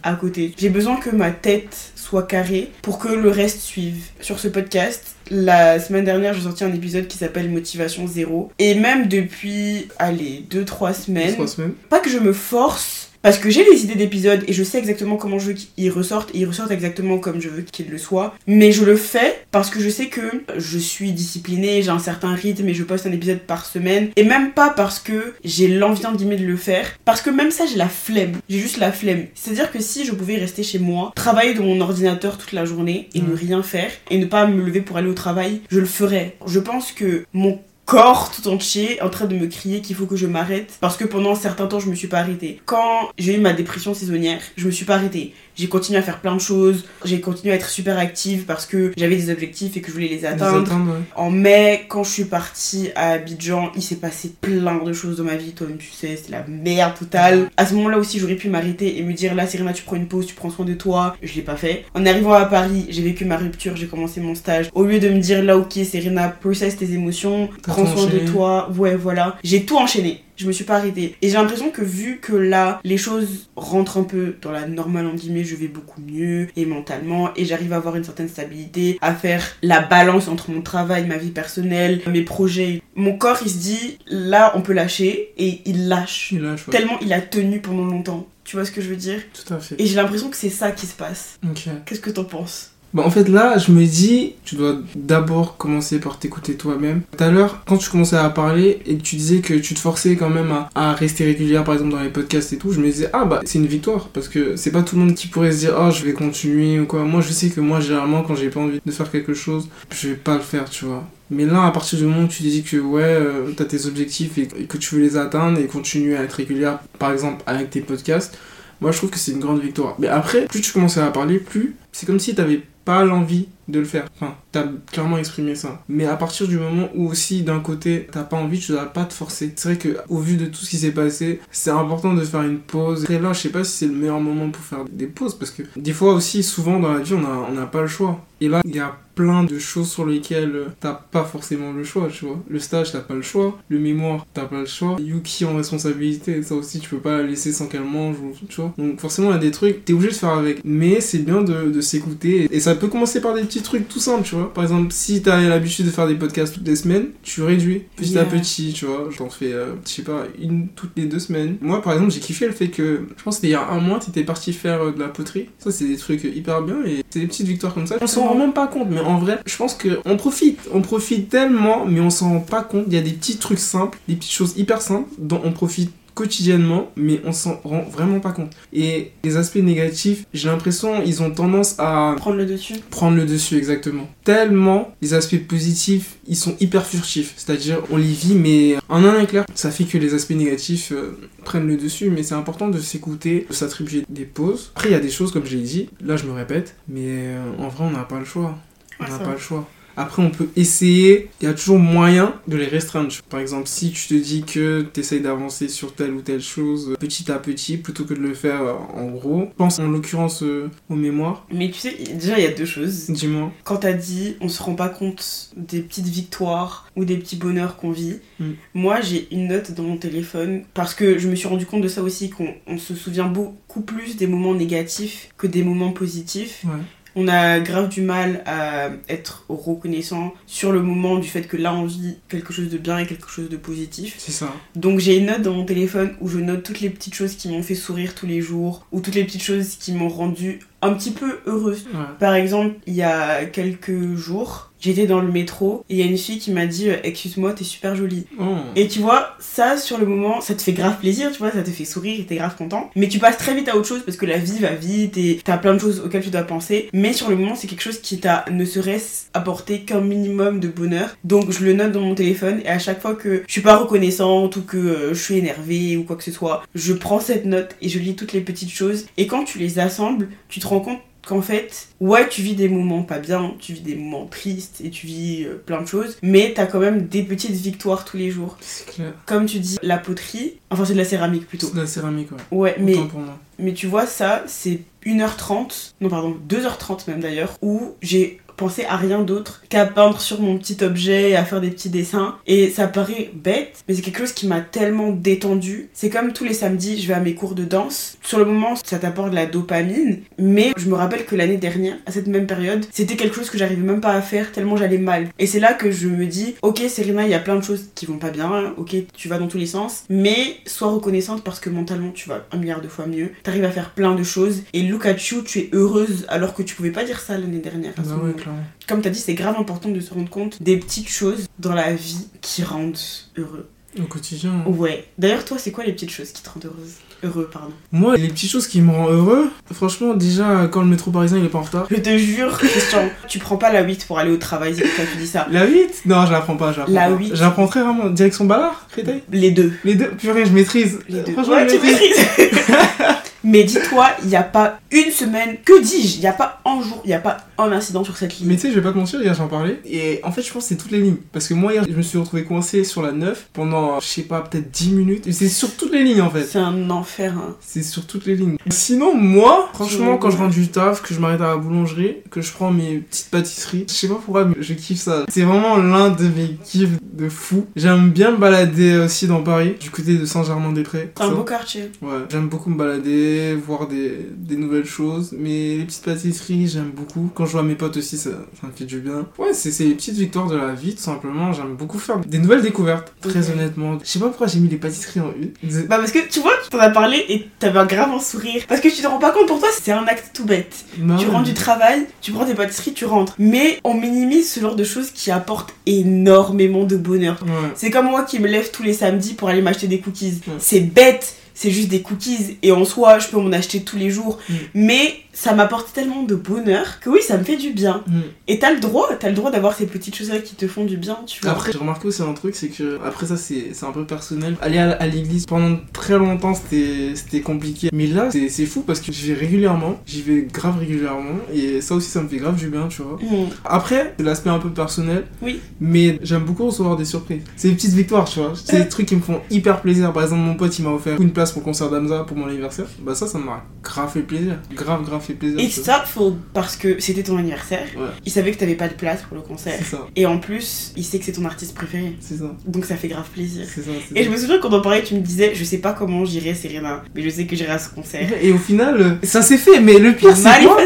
à côté. J'ai besoin que ma tête soit carrée pour que le reste suive. Sur ce podcast, la semaine dernière, j'ai sorti un épisode qui s'appelle Motivation Zéro. Et même depuis, allez, 2-3 semaines, Trois semaines. pas que je me force. Parce que j'ai les idées d'épisodes et je sais exactement comment je veux qu'ils ressortent et ils ressortent exactement comme je veux qu'ils le soient. Mais je le fais parce que je sais que je suis disciplinée, j'ai un certain rythme et je poste un épisode par semaine. Et même pas parce que j'ai l'envie guillemets de le faire. Parce que même ça, j'ai la flemme. J'ai juste la flemme. C'est-à-dire que si je pouvais rester chez moi, travailler dans mon ordinateur toute la journée et ne Mm. rien faire et ne pas me lever pour aller au travail, je le ferais. Je pense que mon corps tout entier en train de me crier qu'il faut que je m'arrête parce que pendant un certain temps je me suis pas arrêtée. Quand j'ai eu ma dépression saisonnière, je me suis pas arrêtée. J'ai continué à faire plein de choses, j'ai continué à être super active parce que j'avais des objectifs et que je voulais les Les atteindre. ouais. En mai, quand je suis partie à Abidjan, il s'est passé plein de choses dans ma vie. Toi-même, tu sais, c'est la merde totale. À ce moment-là aussi, j'aurais pu m'arrêter et me dire là, Serena, tu prends une pause, tu prends soin de toi. Je l'ai pas fait. En arrivant à Paris, j'ai vécu ma rupture, j'ai commencé mon stage. Au lieu de me dire là, ok, Serena, process tes émotions, prends soin de toi. Ouais, voilà. J'ai tout enchaîné. Je me suis pas arrêtée. Et j'ai l'impression que vu que là, les choses rentrent un peu dans la normale, en guillemets, je vais beaucoup mieux et mentalement et j'arrive à avoir une certaine stabilité, à faire la balance entre mon travail, ma vie personnelle, mes projets. Mon corps, il se dit, là, on peut lâcher et il lâche. Il lâche, ouais. Tellement il a tenu pendant longtemps. Tu vois ce que je veux dire? Tout à fait. Et j'ai l'impression que c'est ça qui se passe. Ok. Qu'est-ce que t'en penses? Bah, en fait, là, je me dis, tu dois d'abord commencer par t'écouter toi-même. Tout à l'heure, quand tu commençais à parler et que tu disais que tu te forçais quand même à, rester régulière, par exemple, dans les podcasts et tout, je me disais, ah bah, c'est une victoire. Parce que c'est pas tout le monde qui pourrait se dire, oh, je vais continuer ou quoi. Moi, je sais que moi, généralement, quand j'ai pas envie de faire quelque chose, je vais pas le faire, tu vois. Mais là, à partir du moment où tu dis que ouais, euh, t'as tes objectifs et que tu veux les atteindre et continuer à être régulière, par exemple, avec tes podcasts, moi, je trouve que c'est une grande victoire. Mais après, plus tu commençais à parler, plus c'est comme si t'avais pas l'envie de le faire. Enfin, t'as clairement exprimé ça. Mais à partir du moment où aussi, d'un côté, t'as pas envie, tu dois pas te forcer. C'est vrai que au vu de tout ce qui s'est passé, c'est important de faire une pause. Et là, je sais pas si c'est le meilleur moment pour faire des pauses, parce que des fois aussi, souvent dans la vie, on a, on n'a pas le choix. Et là, il y a plein de choses sur lesquelles euh, t'as pas forcément le choix, tu vois. Le stage, t'as pas le choix. Le mémoire, t'as pas le choix. Yuki en responsabilité, ça aussi, tu peux pas la laisser sans qu'elle mange, tu vois. Donc forcément, il y a des trucs, t'es obligé de faire avec. Mais c'est bien de, de s'écouter. Et ça peut commencer par des petits trucs tout simples, tu vois. Par exemple, si t'as l'habitude de faire des podcasts toutes les semaines, tu réduis petit à petit, tu vois. J'en fais, euh, je sais pas, une toutes les deux semaines. Moi, par exemple, j'ai kiffé le fait que, je pense que c'était il y a un mois, t'étais parti faire euh, de la poterie. Ça, c'est des trucs hyper bien et c'est des petites victoires comme ça. On s'en rend même pas compte, mais en vrai, je pense que on profite. On profite tellement, mais on s'en rend pas compte. Il y a des petits trucs simples, des petites choses hyper simples dont on profite quotidiennement, mais on s'en rend vraiment pas compte. Et les aspects négatifs, j'ai l'impression, ils ont tendance à Prendre le dessus prendre le dessus exactement. Tellement les aspects positifs, ils sont hyper furtifs. C'est-à-dire, on les vit, mais en un éclair, ça fait que les aspects négatifs euh, prennent le dessus. Mais c'est important de s'écouter, de s'attribuer des pauses. Après, il y a des choses, comme j'ai dit, là je me répète, mais euh, en vrai, on n'a pas le choix. On n'a pas le choix. Après, on peut essayer, il y a toujours moyen de les restreindre. Par exemple, si tu te dis que tu essayes d'avancer sur telle ou telle chose euh, petit à petit, plutôt que de le faire euh, en gros, pense en l'occurrence euh, aux mémoires. Mais tu sais, déjà, il y a deux choses. Dis-moi. Quand t'as dit on se rend pas compte des petites victoires ou des petits bonheurs qu'on vit, Mm. moi j'ai une note dans mon téléphone parce que je me suis rendu compte de ça aussi qu'on on se souvient beaucoup plus des moments négatifs que des moments positifs. Ouais. On a grave du mal à être reconnaissant sur le moment du fait que là on vit quelque chose de bien et quelque chose de positif. C'est ça. Donc j'ai une note dans mon téléphone où je note toutes les petites choses qui m'ont fait sourire tous les jours ou toutes les petites choses qui m'ont rendu un petit peu heureuse. Ouais. Par exemple, il y a quelques jours, j'étais dans le métro et il y a une fille qui m'a dit euh, Excuse-moi, t'es super jolie. Oh. Et tu vois, ça sur le moment, ça te fait grave plaisir, tu vois, ça te fait sourire et t'es grave content. Mais tu passes très vite à autre chose parce que la vie va vite et t'as plein de choses auxquelles tu dois penser. Mais sur le moment, c'est quelque chose qui t'a ne serait-ce apporté qu'un minimum de bonheur. Donc je le note dans mon téléphone et à chaque fois que je suis pas reconnaissante ou que euh, je suis énervée ou quoi que ce soit, je prends cette note et je lis toutes les petites choses. Et quand tu les assembles, tu te rends compte qu'en fait, ouais, tu vis des moments pas bien, tu vis des moments tristes et tu vis euh, plein de choses, mais t'as quand même des petites victoires tous les jours. C'est clair. Comme tu dis, la poterie, enfin c'est de la céramique plutôt. C'est de la céramique, ouais. Ouais, mais, Autant pour moi. mais tu vois, ça, c'est 1h30, non pardon, 2h30 même d'ailleurs, où j'ai pensé à rien d'autre qu'à peindre sur mon petit objet et à faire des petits dessins. Et ça paraît bête, mais c'est quelque chose qui m'a tellement détendu. C'est comme tous les samedis, je vais à mes cours de danse. Sur le moment, ça t'apporte de la dopamine, mais je me rappelle que l'année dernière, à cette même période, c'était quelque chose que j'arrivais même pas à faire tellement j'allais mal. Et c'est là que je me dis, ok Serena, il y a plein de choses qui vont pas bien, ok tu vas dans tous les sens, mais sois reconnaissante parce que mentalement tu vas un milliard de fois mieux. T'arrives à faire plein de choses et look at you, tu es heureuse alors que tu pouvais pas dire ça l'année dernière. ce Bah. Clairement. Comme t'as dit, c'est grave important de se rendre compte des petites choses dans la vie qui rendent heureux. Au quotidien. hein. Ouais. D'ailleurs, toi, c'est quoi les petites choses qui te rendent heureuse? Heureux, pardon. Moi, les petites choses qui me rendent heureux, franchement, déjà, quand le métro parisien il est pas en retard. Je te jure, Christian, tu prends pas la 8 pour aller au travail, c'est pourquoi tu dis ça. La 8 Non, je la prends pas, je la prends La pas. 8. J'apprends très rarement. Direction Ballard, Créteil? Les deux. Les deux, purée, je maîtrise. Les deux. Franchement, Ouais, je tu maîtrise. maîtrises. Mais dis-toi, il n'y a pas une semaine, que dis-je Il n'y a pas un jour, il n'y a pas un incident sur cette ligne. Mais tu sais, je vais pas te mentir, hier j'en parlais. Et en fait, je pense que c'est toutes les lignes. Parce que moi, hier, je me suis retrouvé coincé sur la 9 pendant, je sais pas, peut-être 10 minutes. C'est sur toutes les lignes en fait. C'est un enfer. Hein. C'est sur toutes les lignes. Sinon, moi, franchement, quand je rentre du taf, que je m'arrête à la boulangerie, que je prends mes petites pâtisseries, je sais pas pourquoi, mais je kiffe ça. C'est vraiment l'un de mes kiffs de fou. J'aime bien me balader aussi dans Paris, du côté de Saint-Germain-des-Prés. C'est un beau quartier. Ouais, j'aime beaucoup me balader, voir des, des nouvelles choses. Mais les petites pâtisseries, j'aime beaucoup. Quand je vois mes potes aussi, ça, ça me fait du bien. Ouais, c'est les petites victoires de la vie, tout simplement. J'aime beaucoup faire des nouvelles découvertes, très honnêtement. Je sais pas pourquoi j'ai mis les pâtisseries en une. Bah parce que tu vois, t'en as parlé et t'avais un grave un sourire. Parce que tu te rends pas compte, pour toi c'est un acte tout bête. Tu rentres du travail, tu prends des pâtisseries, tu rentres. Mais on minimise ce genre de choses qui apportent énormément de bonheur. Ouais. C'est comme moi qui me lève tous les samedis pour aller m'acheter des cookies. Ouais. C'est bête, c'est juste des cookies. Et en soi, je peux m'en acheter tous les jours. Mm. Mais ça m'apporte tellement de bonheur que oui, ça me fait du bien. Mm. Et t'as le droit, t'as le droit d'avoir ces petites choses-là qui te font du bien, tu vois. Après, j'ai remarqué aussi un truc, c'est que, après ça, c'est un peu personnel. Aller à, à l'église pendant très longtemps, c'était compliqué. Mais là, c'est c'est fou parce que j'y vais régulièrement, j'y vais grave régulièrement, et ça aussi, ça me fait grave du bien, tu vois. Mm. Après, c'est l'aspect un peu personnel, Oui. mais j'aime beaucoup recevoir des surprises. C'est des petites victoires, tu vois. C'est des trucs qui me font hyper plaisir. Par exemple, mon pote, il m'a offert une place pour le concert d'Amza pour mon anniversaire. Bah, ça, ça m'a grave fait plaisir. Grave, grave fait plaisir. It's thoughtful parce que c'était ton anniversaire. Ouais. Il savait que t'avais pas de place pour le concert. Ça, Et en plus, il sait que c'est ton artiste préféré. c'est ça, Donc ça fait grave plaisir. c'est ça. Et ça. je me souviens quand on parlait, tu me disais, je sais pas comment j'irai Serena, mais je sais que j'irai à ce concert. Et au final, ça s'est fait, mais le pire, c'est quoi?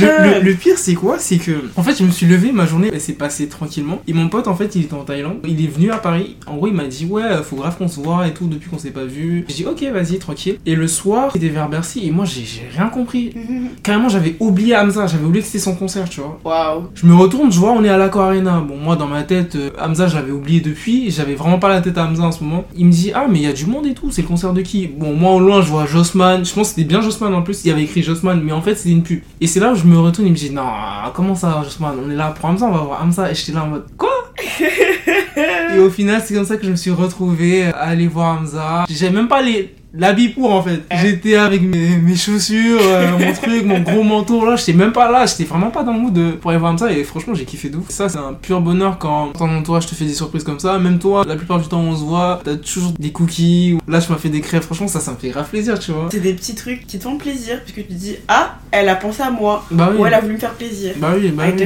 Le, le- le pire c'est quoi? C'est que en fait je me suis levé, ma journée elle s'est passée tranquillement et mon pote en fait il était en Thaïlande, il est venu à Paris, en gros il m'a dit ouais faut grave qu'on se voit et tout depuis qu'on s'est pas vu. J'ai dit ok vas-y tranquille et le soir il était vers Bercy et moi j'ai j'ai rien compris. Carrément j'avais oublié Hamza, j'avais oublié que c'était son concert tu vois. Waouh. Je me retourne, je vois on est à l'Aqua Arena. Bon moi dans ma tête euh, Hamza je l'avais oublié depuis, j'avais vraiment pas la tête à Hamza en ce moment. Il me dit ah mais il y a du monde et tout, c'est le concert de qui? Bon moi au loin je vois Jossman, je pense que c'était bien Jossman en plus, il y avait écrit Jossman mais en fait c'était une pub. Et c'est là où je me retourne, il me dit non comment ça Jossman, on est là pour Hamza, on va voir Hamza et j'étais là en mode quoi? Et au final c'est comme ça que je me suis retrouvé à aller voir Hamza. J'avais même pas les l'habit pour en fait. J'étais avec mes, mes chaussures, euh, mon truc, mon gros manteau là, j'étais même pas là, j'étais vraiment pas dans le mood de- pour aller voir Hamza et franchement j'ai kiffé de ouf. Ça c'est un pur bonheur quand ton entourage te fait des surprises comme ça. Même toi, la plupart du temps on se voit, t'as toujours des cookies. Là je m'as fait des crêpes, franchement ça ça me fait grave plaisir tu vois. C'est des petits trucs qui te font plaisir, puisque tu te dis, ah, elle a pensé à moi, Bah oui. ou elle a voulu me faire plaisir. Bah oui, bah oui.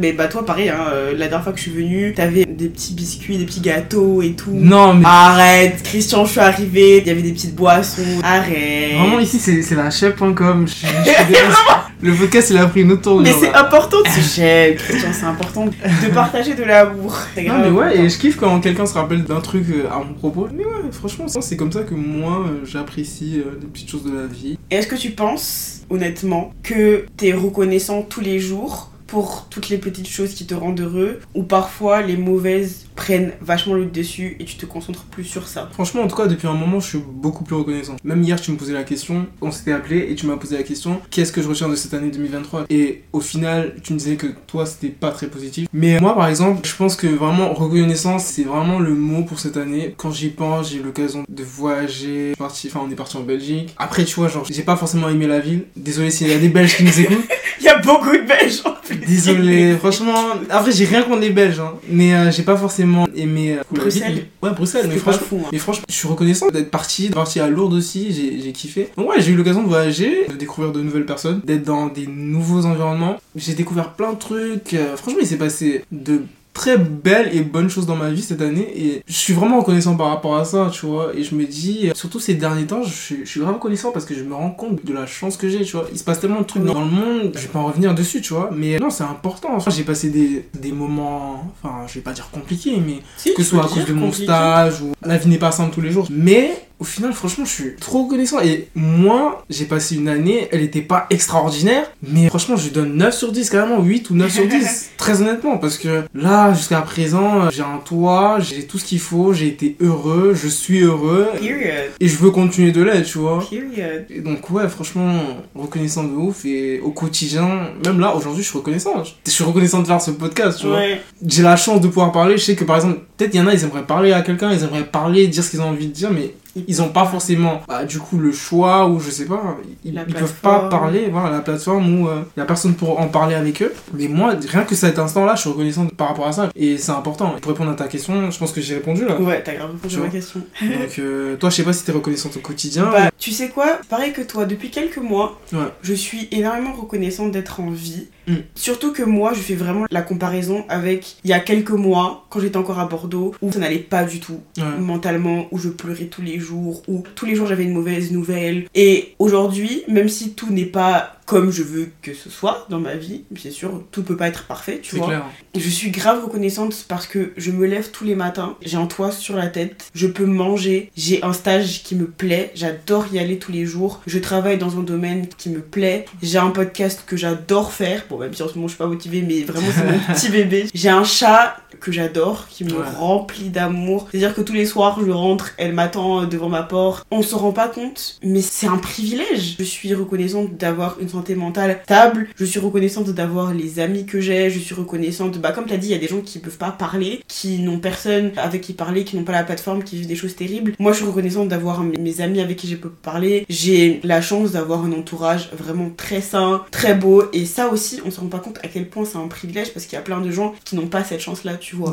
Mais bah toi pareil, hein, euh, la dernière fois que je suis venue, t'avais des petits biscuits, des petits gâteaux et tout. Non mais Arrête, Christian, je suis arrivée, il y avait des petites boissons. Arrête. Vraiment ici c'est la chef.com. Je. Le podcast il a pris une autre tournure. Mais c'est important de se j'aime, Christian, c'est important de partager de l'amour. Non mais ouais, et je kiffe quand quelqu'un se rappelle d'un truc euh, à mon propos. Mais ouais, franchement, c'est comme ça que moi euh, j'apprécie euh, les petites choses de la vie. Est-ce que tu penses, honnêtement, que t'es reconnaissant tous les jours pour toutes les petites choses qui te rendent heureux ou parfois les mauvaises prennent vachement le dessus et tu te concentres plus sur ça Franchement, en tout cas, depuis un moment, je suis beaucoup plus reconnaissant. Même hier, tu me posais la question, on s'était appelé et tu m'as posé la question qu'est-ce que je retiens de cette année 2023 Et au final, tu me disais que toi, c'était pas très positif. Mais moi, par exemple, je pense que vraiment, reconnaissance, c'est vraiment le mot pour cette année. Quand j'y pense, j'ai eu l'occasion de voyager. Parti, enfin, on est parti en Belgique. Après, tu vois, genre, j'ai pas forcément aimé la ville. Désolé s'il y a des Belges qui nous écoutent. Il y a beaucoup de Belges en plus. Désolé, franchement. Après, j'ai rien contre les Belges, hein, mais euh, j'ai pas forcément aimé euh, Bruxelles. Ouais, Bruxelles. Mais franchement, fou. hein. mais franchement, je suis reconnaissant d'être parti, de partir à Lourdes aussi, j'ai j'ai kiffé. Donc ouais, j'ai eu l'occasion de voyager, de découvrir de nouvelles personnes, d'être dans des nouveaux environnements. J'ai découvert plein de trucs. euh, franchement, il s'est passé de très belles et bonnes choses dans ma vie cette année et je suis vraiment reconnaissant par rapport à ça, tu vois. Et je me dis, surtout ces derniers temps, je suis, je suis vraiment reconnaissant parce que je me rends compte de la chance que j'ai, tu vois. Il se passe tellement de trucs dans le monde, je vais pas en revenir dessus, tu vois. Mais non, c'est important. Enfin, j'ai passé des, des moments, enfin, je vais pas dire compliqués, mais Si, que ce soit à cause de mon compliqué. stage ou la vie n'est pas simple tous les jours. Mais au final, franchement, je suis trop reconnaissant. Et moi, j'ai passé une année, elle était pas extraordinaire, mais franchement, je lui donne 9 sur 10, carrément 8 ou 9 sur 10, très honnêtement, parce que là, jusqu'à présent, j'ai un toit, j'ai tout ce qu'il faut, j'ai été heureux, je suis heureux. Period. Et je veux continuer de l'être, tu vois. Period. Et donc ouais, franchement, reconnaissant de ouf. Et au quotidien, même là, aujourd'hui, je suis reconnaissant. Je suis reconnaissant de faire ce podcast, tu vois Ouais. j'ai la chance de pouvoir parler. Je sais que par exemple, peut-être il y en a, ils aimeraient parler à quelqu'un, ils aimeraient parler, dire ce qu'ils ont envie de dire, mais ils ont pas forcément bah, du coup le choix ou je sais pas ils, ils peuvent pas parler voilà la plateforme où il y a personne pour en parler avec eux. Mais moi rien que cet instant là je suis reconnaissant par rapport à ça. Et c'est important. Pour répondre à ta question je pense que j'ai répondu là. Ouais, t'as grave répondu à ma question. donc euh, toi je sais pas si t'es reconnaissante au quotidien Bah, tu sais quoi? Pareil que toi, depuis quelques mois, Ouais. je suis énormément reconnaissante d'être en vie. Mm. Surtout que moi, je fais vraiment la comparaison avec il y a quelques mois, quand j'étais encore à Bordeaux, où ça n'allait pas du tout Ouais. mentalement, où je pleurais tous les jours, où tous les jours j'avais une mauvaise nouvelle. Et aujourd'hui, même si tout n'est pas comme je veux que ce soit dans ma vie, c'est sûr, tout peut pas être parfait, tu vois. clair. Je suis grave reconnaissante parce que je me lève tous les matins, j'ai un toit sur la tête, je peux manger, j'ai un stage qui me plaît, j'adore y aller tous les jours, je travaille dans un domaine qui me plaît, j'ai un podcast que j'adore faire, bon même si en ce moment je suis pas motivée mais vraiment c'est mon petit bébé, j'ai un chat que j'adore, qui me Ouais. remplit d'amour, c'est-à-dire que tous les soirs je rentre, elle m'attend devant ma porte, on se rend pas compte mais c'est un privilège, je suis reconnaissante d'avoir une santé mentale stable, je suis reconnaissante d'avoir les amis que j'ai, je suis reconnaissante, bah comme t'as dit, il y a des gens qui peuvent pas parler, qui n'ont personne avec qui parler, qui n'ont pas la plateforme, qui vivent des choses terribles. Moi, je suis reconnaissante d'avoir mes amis avec qui je peux parler. J'ai la chance d'avoir un entourage vraiment très sain, très beau, et ça aussi, on se rend pas compte à quel point c'est un privilège parce qu'il y a plein de gens qui n'ont pas cette chance-là, tu vois.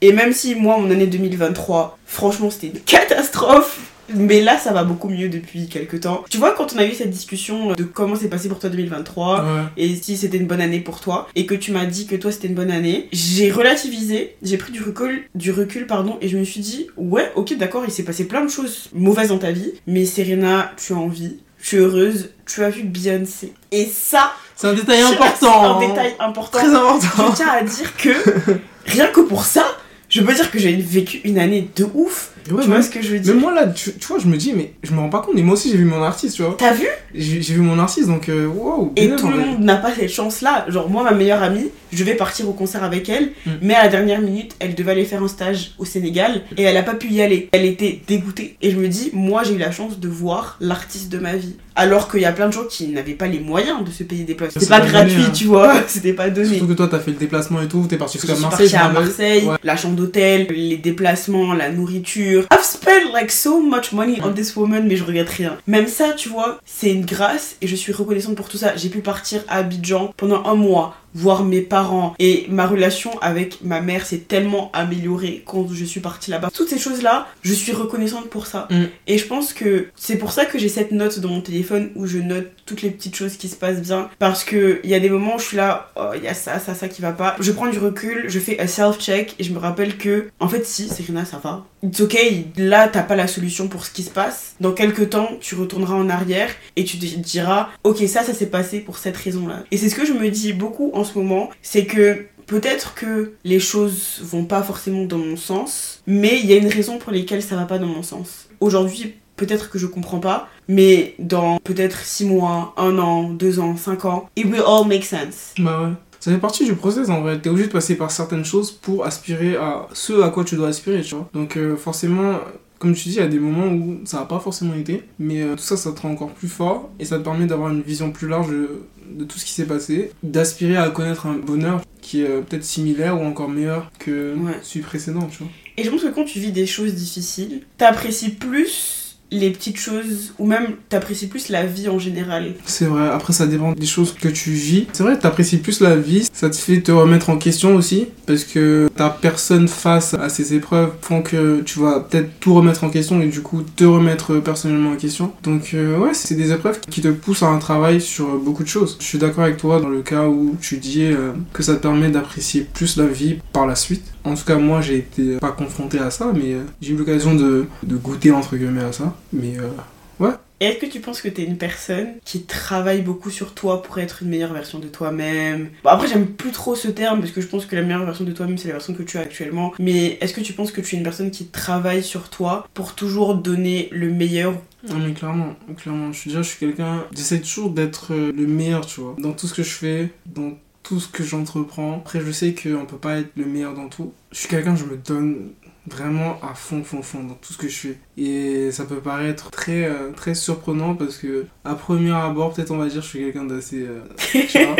Et même si moi, mon année 2023, franchement, c'était une catastrophe. Mais là, ça va beaucoup mieux depuis quelques temps. Tu vois, quand on a eu cette discussion de comment c'est passé pour toi 2023, Ouais. et si c'était une bonne année pour toi et que tu m'as dit que toi c'était une bonne année, j'ai relativisé, j'ai pris du recul, du recul pardon et je me suis dit ouais, OK, d'accord, il s'est passé plein de choses mauvaises dans ta vie, mais Serena, tu as envie, tu es heureuse, tu as vu Beyoncé. Et ça, c'est un détail c'est important un hein. détail important. très important Je tiens à dire que rien que pour ça, je peux dire que j'ai vécu une année de ouf. Ouais, tu vois ce que je veux dire mais moi là tu, tu vois je me dis mais je me rends pas compte mais moi aussi j'ai vu mon artiste tu vois T'as vu? J'ai vu mon artiste donc euh, wow Et tout le monde n'a pas cette chance-là. Genre, moi, ma meilleure amie, je vais partir au concert avec elle, Mm. mais à la dernière minute, elle devait aller faire un stage au Sénégal et elle a pas pu y aller. Elle était dégoûtée. Et je me dis, moi, j'ai eu la chance de voir l'artiste de ma vie. Alors qu'il y a plein de gens qui n'avaient pas les moyens de se payer des places. C'est C'était pas pas gratuit, donné, hein. tu vois. C'était pas donné. surtout que toi t'as fait le déplacement et tout t'es parti jusqu'à Marseille partie à. Marseille, Ouais. la chambre d'hôtel, les déplacements, la nourriture. I've spent like so much money on this woman, mais je regrette rien. Même ça, tu vois, c'est une grâce et je suis reconnaissante pour tout ça. J'ai pu partir à Abidjan pendant un mois, voir mes parents et ma relation avec ma mère s'est tellement améliorée quand je suis partie là-bas. Toutes ces choses-là, je suis reconnaissante pour ça. Mm. Et je pense que c'est pour ça que j'ai cette note dans mon téléphone où je note toutes les petites choses qui se passent bien. Parce que il y a des moments où je suis là, oh, il y a ça, ça, ça qui va pas. Je prends du recul, je fais un self-check et je me rappelle que, en fait, si, Serena, ça va. It's okay, là, t'as pas la solution pour ce qui se passe. Dans quelques temps, tu retourneras en arrière et tu te diras, ok, ça, ça s'est passé pour cette raison-là. Et c'est ce que je me dis beaucoup en moment, c'est que Peut-être que les choses vont pas forcément dans mon sens, mais il y a une raison pour laquelle ça va pas dans mon sens. Aujourd'hui, peut-être que je comprends pas, mais dans peut-être 6 mois, 1 an, 2 ans, 5 ans, it will all make sense. Bah ouais. Ça fait partie du process en vrai. T'es obligé de passer par certaines choses pour aspirer à ce à quoi tu dois aspirer, tu vois. Donc euh, forcément, comme tu dis, il y a des moments où ça n'a pas forcément été, mais euh, tout ça, ça te rend encore plus fort et ça te permet d'avoir une vision plus large de, tout ce qui s'est passé, d'aspirer à connaître un bonheur qui est euh, peut-être similaire ou encore meilleur que Ouais. celui précédent, tu vois. Et je pense que quand tu vis des choses difficiles, t'apprécies plus les petites choses, ou même t'apprécies plus la vie en général. C'est vrai, après ça dépend des choses que tu vis. C'est vrai, t'apprécies plus la vie, ça te fait te remettre en question aussi, parce que ta personne face à ces épreuves font que tu vas peut-être tout remettre en question et du coup te remettre personnellement en question. Donc euh, ouais, c'est des épreuves qui te poussent à un travail sur beaucoup de choses. Je suis d'accord avec toi dans le cas où tu dis euh, que ça te permet d'apprécier plus la vie par la suite. En tout cas, moi j'ai été pas confronté à ça, mais euh, j'ai eu l'occasion de, de goûter entre guillemets à ça. Mais euh, Et est-ce que tu penses que t'es une personne qui travaille beaucoup sur toi pour être une meilleure version de toi-même? Bon, après, j'aime plus trop ce terme parce que je pense que la meilleure version de toi-même, c'est la version que tu as actuellement. Mais est-ce que tu penses que tu es une personne qui travaille sur toi pour toujours donner le meilleur? Non mais clairement, clairement, je suis déjà je suis quelqu'un, j'essaie toujours d'être euh, le meilleur, tu vois, dans tout ce que je fais, dans tout ce que j'entreprends. Après je sais qu'on peut pas être le meilleur dans tout. Je suis quelqu'un, je me donne vraiment à fond, fond, fond dans tout ce que je fais. Et ça peut paraître très, euh, très surprenant parce que à premier abord, peut-être on va dire, je suis quelqu'un d'assez, euh, tu vois.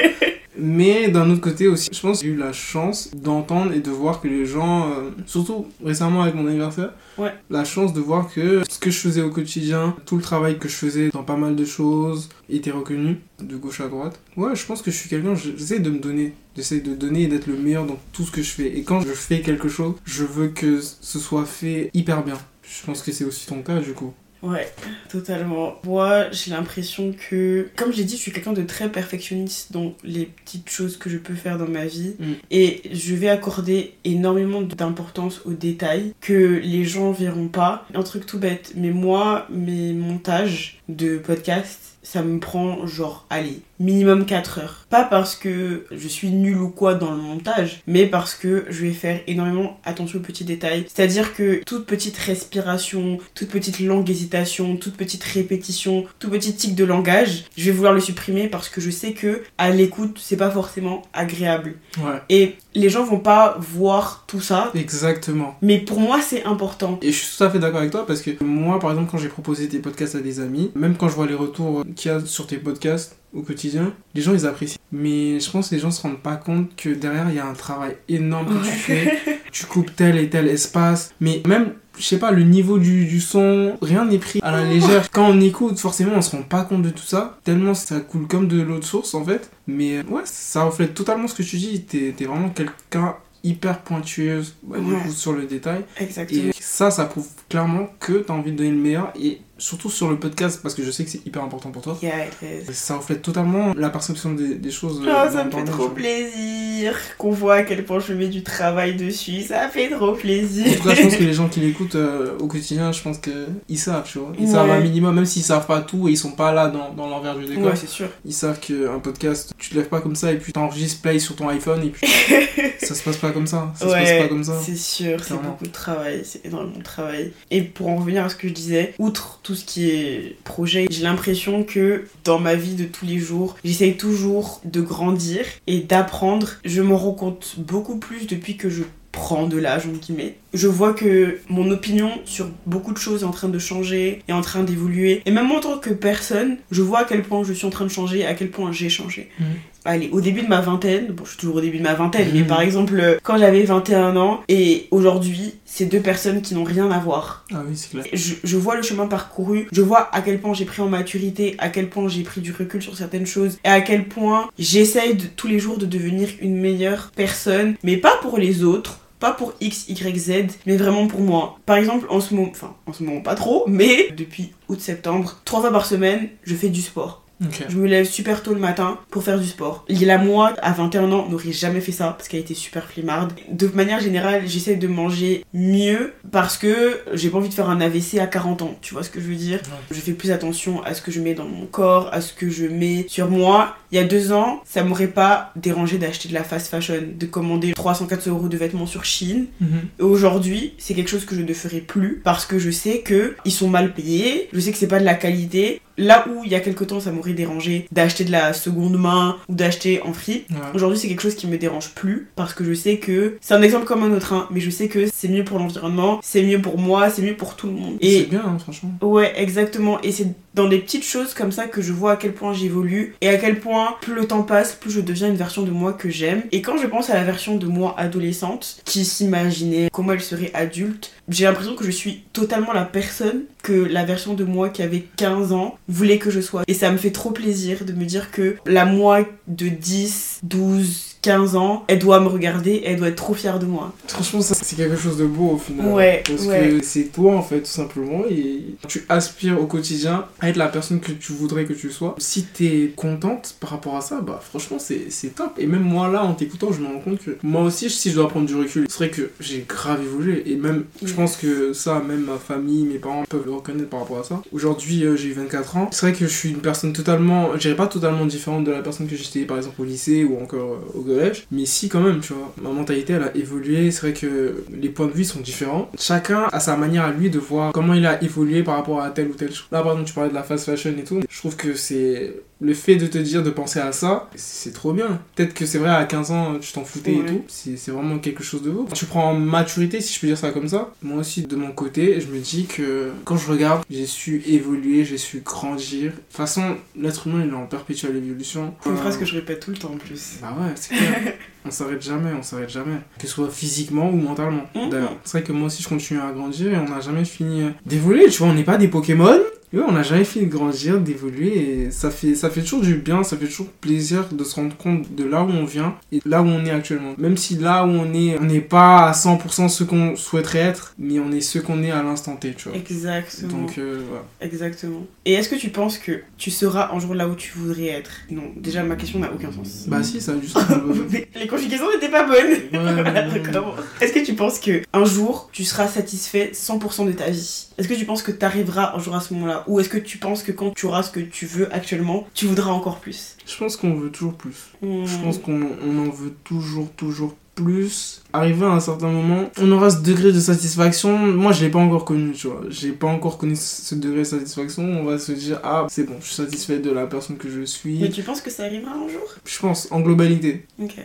Mais d'un autre côté aussi, je pense que j'ai eu la chance d'entendre et de voir que les gens, euh, surtout récemment avec mon anniversaire, Ouais. la chance de voir que ce que je faisais au quotidien, tout le travail que je faisais dans pas mal de choses était reconnu de gauche à droite. Ouais, je pense que je suis quelqu'un, j'essaie de me donner, j'essaie de donner et d'être le meilleur dans tout ce que je fais. Et quand je fais quelque chose, je veux que ce soit fait hyper bien. Je pense que c'est aussi ton cas du coup. Ouais, totalement. Moi, j'ai l'impression que, comme j'ai dit, je suis quelqu'un de très perfectionniste dans les petites choses que je peux faire dans ma vie. Mm. Et je vais accorder énormément d'importance aux détails que les gens verront pas. Un truc tout bête, mais moi, mes montages de podcast, ça me prend genre, allez, minimum 4 heures. Pas parce que je suis nulle ou quoi dans le montage, mais parce que je vais faire énormément attention aux petits détails. C'est-à-dire que toute petite respiration, toute petite langue hésitation, toute petite répétition, tout petit tic de langage, je vais vouloir le supprimer parce que je sais que à l'écoute, c'est pas forcément agréable. Ouais, Et les gens vont pas voir tout ça, exactement. mais pour moi, c'est important. Et je suis tout à fait d'accord avec toi parce que moi, par exemple, quand j'ai proposé tes podcasts à des amis, même quand je vois les retours qu'il y a sur tes podcasts au quotidien, les gens ils apprécient. Mais je pense que les gens se rendent pas compte que derrière il y a un travail énorme que tu fais. Tu coupes tel et tel espace. Mais même, je sais pas, le niveau du, du son, rien n'est pris à la légère. Quand on écoute, forcément, on se rend pas compte de tout ça. Tellement ça coule comme de l'eau de source en fait. Mais euh, ouais, ça reflète totalement ce que tu dis. T'es t'es vraiment quelqu'un hyper pointueuse ouais, du Ouais. coup, sur le détail. Exactement. Et ça, ça prouve clairement que tu as envie de donner le meilleur, et surtout sur le podcast, parce que je sais que c'est hyper important pour toi. Yeah. Ça reflète totalement la perception des, des choses. euh, Oh, ça me fait trop plaisir qu'on voit à quel point je mets du travail dessus. Ça fait trop plaisir. En tout cas, je pense que les gens qui l'écoutent euh, au quotidien, je pense qu'ils savent, tu vois. Ils Ouais. savent un minimum, même s'ils savent pas tout et ils sont pas là dans, dans l'envers du décor. Ouais, c'est sûr. Ils savent qu'un podcast, tu te lèves pas comme ça et puis t'enregistres play sur ton iPhone et puis ça se passe pas comme ça. Ça se passe pas comme ça. C'est sûr, c'est beaucoup de travail, c'est énormément de travail. Et pour en revenir à ce que je disais, outre tout ce qui est projet, j'ai l'impression que dans ma vie de tous les jours, j'essaye toujours de grandir et d'apprendre. Je me rends compte beaucoup plus depuis que je prends de l'âge, entre guillemets. Je vois que mon opinion sur beaucoup de choses est en train de changer, est en train d'évoluer. Et même en tant que personne, je vois à quel point je suis en train de changer, à quel point j'ai changé. Mhm. Allez, au début de ma vingtaine, bon, je suis toujours au début de ma vingtaine, mais Mhm. par exemple, euh, quand j'avais 21 ans et aujourd'hui, c'est deux personnes qui n'ont rien à voir. Ah oui, c'est clair. Je, je vois le chemin parcouru, je vois à quel point j'ai pris en maturité, à quel point j'ai pris du recul sur certaines choses, et à quel point j'essaye de- tous les jours de devenir une meilleure personne, mais pas pour les autres. Pas pour X, Y, Z, mais vraiment pour moi. Par exemple, en ce moment, enfin, en ce moment pas trop, mais depuis août-septembre, trois fois par semaine, je fais du sport. Je me lève super tôt le matin pour faire du sport. Lila, moi, à 21 ans, n'aurait jamais fait ça parce qu'elle était super flemmarde. De manière générale, j'essaie de manger mieux parce que j'ai pas envie de faire un AVC à 40 ans. Tu vois ce que je veux dire? Je fais plus attention à ce que je mets dans mon corps, à ce que je mets sur moi. Il y a deux ans, ça m'aurait pas dérangé d'acheter de la fast fashion, de commander 300-400 euros de vêtements sur Chine. Mhm. Aujourd'hui, c'est quelque chose que je ne ferai plus parce que je sais que ils sont mal payés, je sais que c'est pas de la qualité. Là où il y a quelque temps ça m'aurait dérangé d'acheter de la seconde main ou d'acheter en free, Ouais. aujourd'hui c'est quelque chose qui me dérange plus parce que je sais que c'est un exemple comme un autre, hein, mais je sais que c'est mieux pour l'environnement, c'est mieux pour moi, c'est mieux pour tout le monde. C'est Et bien, hein, franchement. Ouais, exactement. Et c'est dans des petites choses comme ça que je vois à quel point j'évolue et à quel point plus le temps passe, plus je deviens une version de moi que j'aime. Et quand je pense à la version de moi adolescente qui s'imaginait comment elle serait adulte, j'ai l'impression que je suis totalement la personne que la version de moi qui avait 15 ans voulait que je sois. Et ça me fait trop plaisir de me dire que la moi de 10, 12, 15 ans, elle doit me regarder, elle doit être trop fière de moi. Franchement, ça, c'est quelque chose de beau au final. Ouais, Parce ouais. que c'est toi en fait, tout simplement. Et tu aspires au quotidien à être la personne que tu voudrais que tu sois. Si t'es contente par rapport à ça, bah franchement, c'est c'est top. Et même moi là, en t'écoutant, je me rends compte que moi aussi, si je dois prendre du recul, c'est vrai que j'ai grave évolué. Et même, je pense que ça, même ma famille, mes parents peuvent le reconnaître par rapport à ça. Aujourd'hui, euh, j'ai 24 ans. C'est vrai que je suis une personne totalement, je dirais pas totalement différente de la personne que j'étais par exemple au lycée ou encore euh, au Mais si, quand même, tu vois. Ma mentalité, elle a évolué. C'est vrai que les points de vue sont différents. Chacun a sa manière à lui de voir comment il a évolué par rapport à telle ou telle chose. Là, par exemple, tu parlais de la fast fashion et tout. Je trouve que c'est le fait de te dire de penser à ça, c'est trop bien. Peut-être que c'est vrai, à 15 ans, tu t'en foutais et tout. C'est vraiment quelque chose de beau. Tu prends en maturité, si je peux dire ça comme ça. Moi aussi, de mon côté, je me dis que quand je regarde, j'ai su évoluer, j'ai su grandir. De toute façon, l'être humain, il est en perpétuelle évolution. C'est une Euh, phrase que je répète tout le temps en plus. Bah ouais, c'est on s'arrête jamais, on s'arrête jamais. Que ce soit physiquement ou mentalement. Mhm. D'ailleurs, c'est vrai que moi aussi, je continue à grandir et on n'a jamais fini euh, d'évoluer. Tu vois, on n'est pas des Pokémon. Et ouais, on n'a jamais fini de grandir, d'évoluer et ça fait, ça fait toujours du bien, ça fait toujours plaisir de se rendre compte de là où on vient et là où on est actuellement. Même si là où on est, on n'est pas à 100% ce qu'on souhaiterait être, mais on est ce qu'on est à l'instant T, tu vois. Exactement. Donc, euh, voilà. Exactement. Et est-ce que tu penses que tu seras un jour là où tu voudrais être? Non, déjà ma question n'a aucun sens. Bah si, ça a. Mais les conjugaisons n'étaient pas bonnes. Ouais, Voilà. Est-ce que tu penses que un jour tu seras satisfait 100% de ta vie? Est-ce que tu penses que tu arriveras un jour à ce moment-là Ou est-ce que tu penses que quand tu auras ce que tu veux actuellement, tu voudras encore plus Je pense qu'on veut toujours plus. Hmm. Je pense qu'on on en veut toujours, toujours plus. Arrivé à un certain moment, on aura ce degré de satisfaction. Moi, je l'ai pas encore connu, tu vois. J'ai pas encore connu ce degré de satisfaction. On va se dire, ah, c'est bon, je suis satisfait de la personne que je Mais suis. tu penses que ça arrivera un jour? Je pense, en globalité. Ok.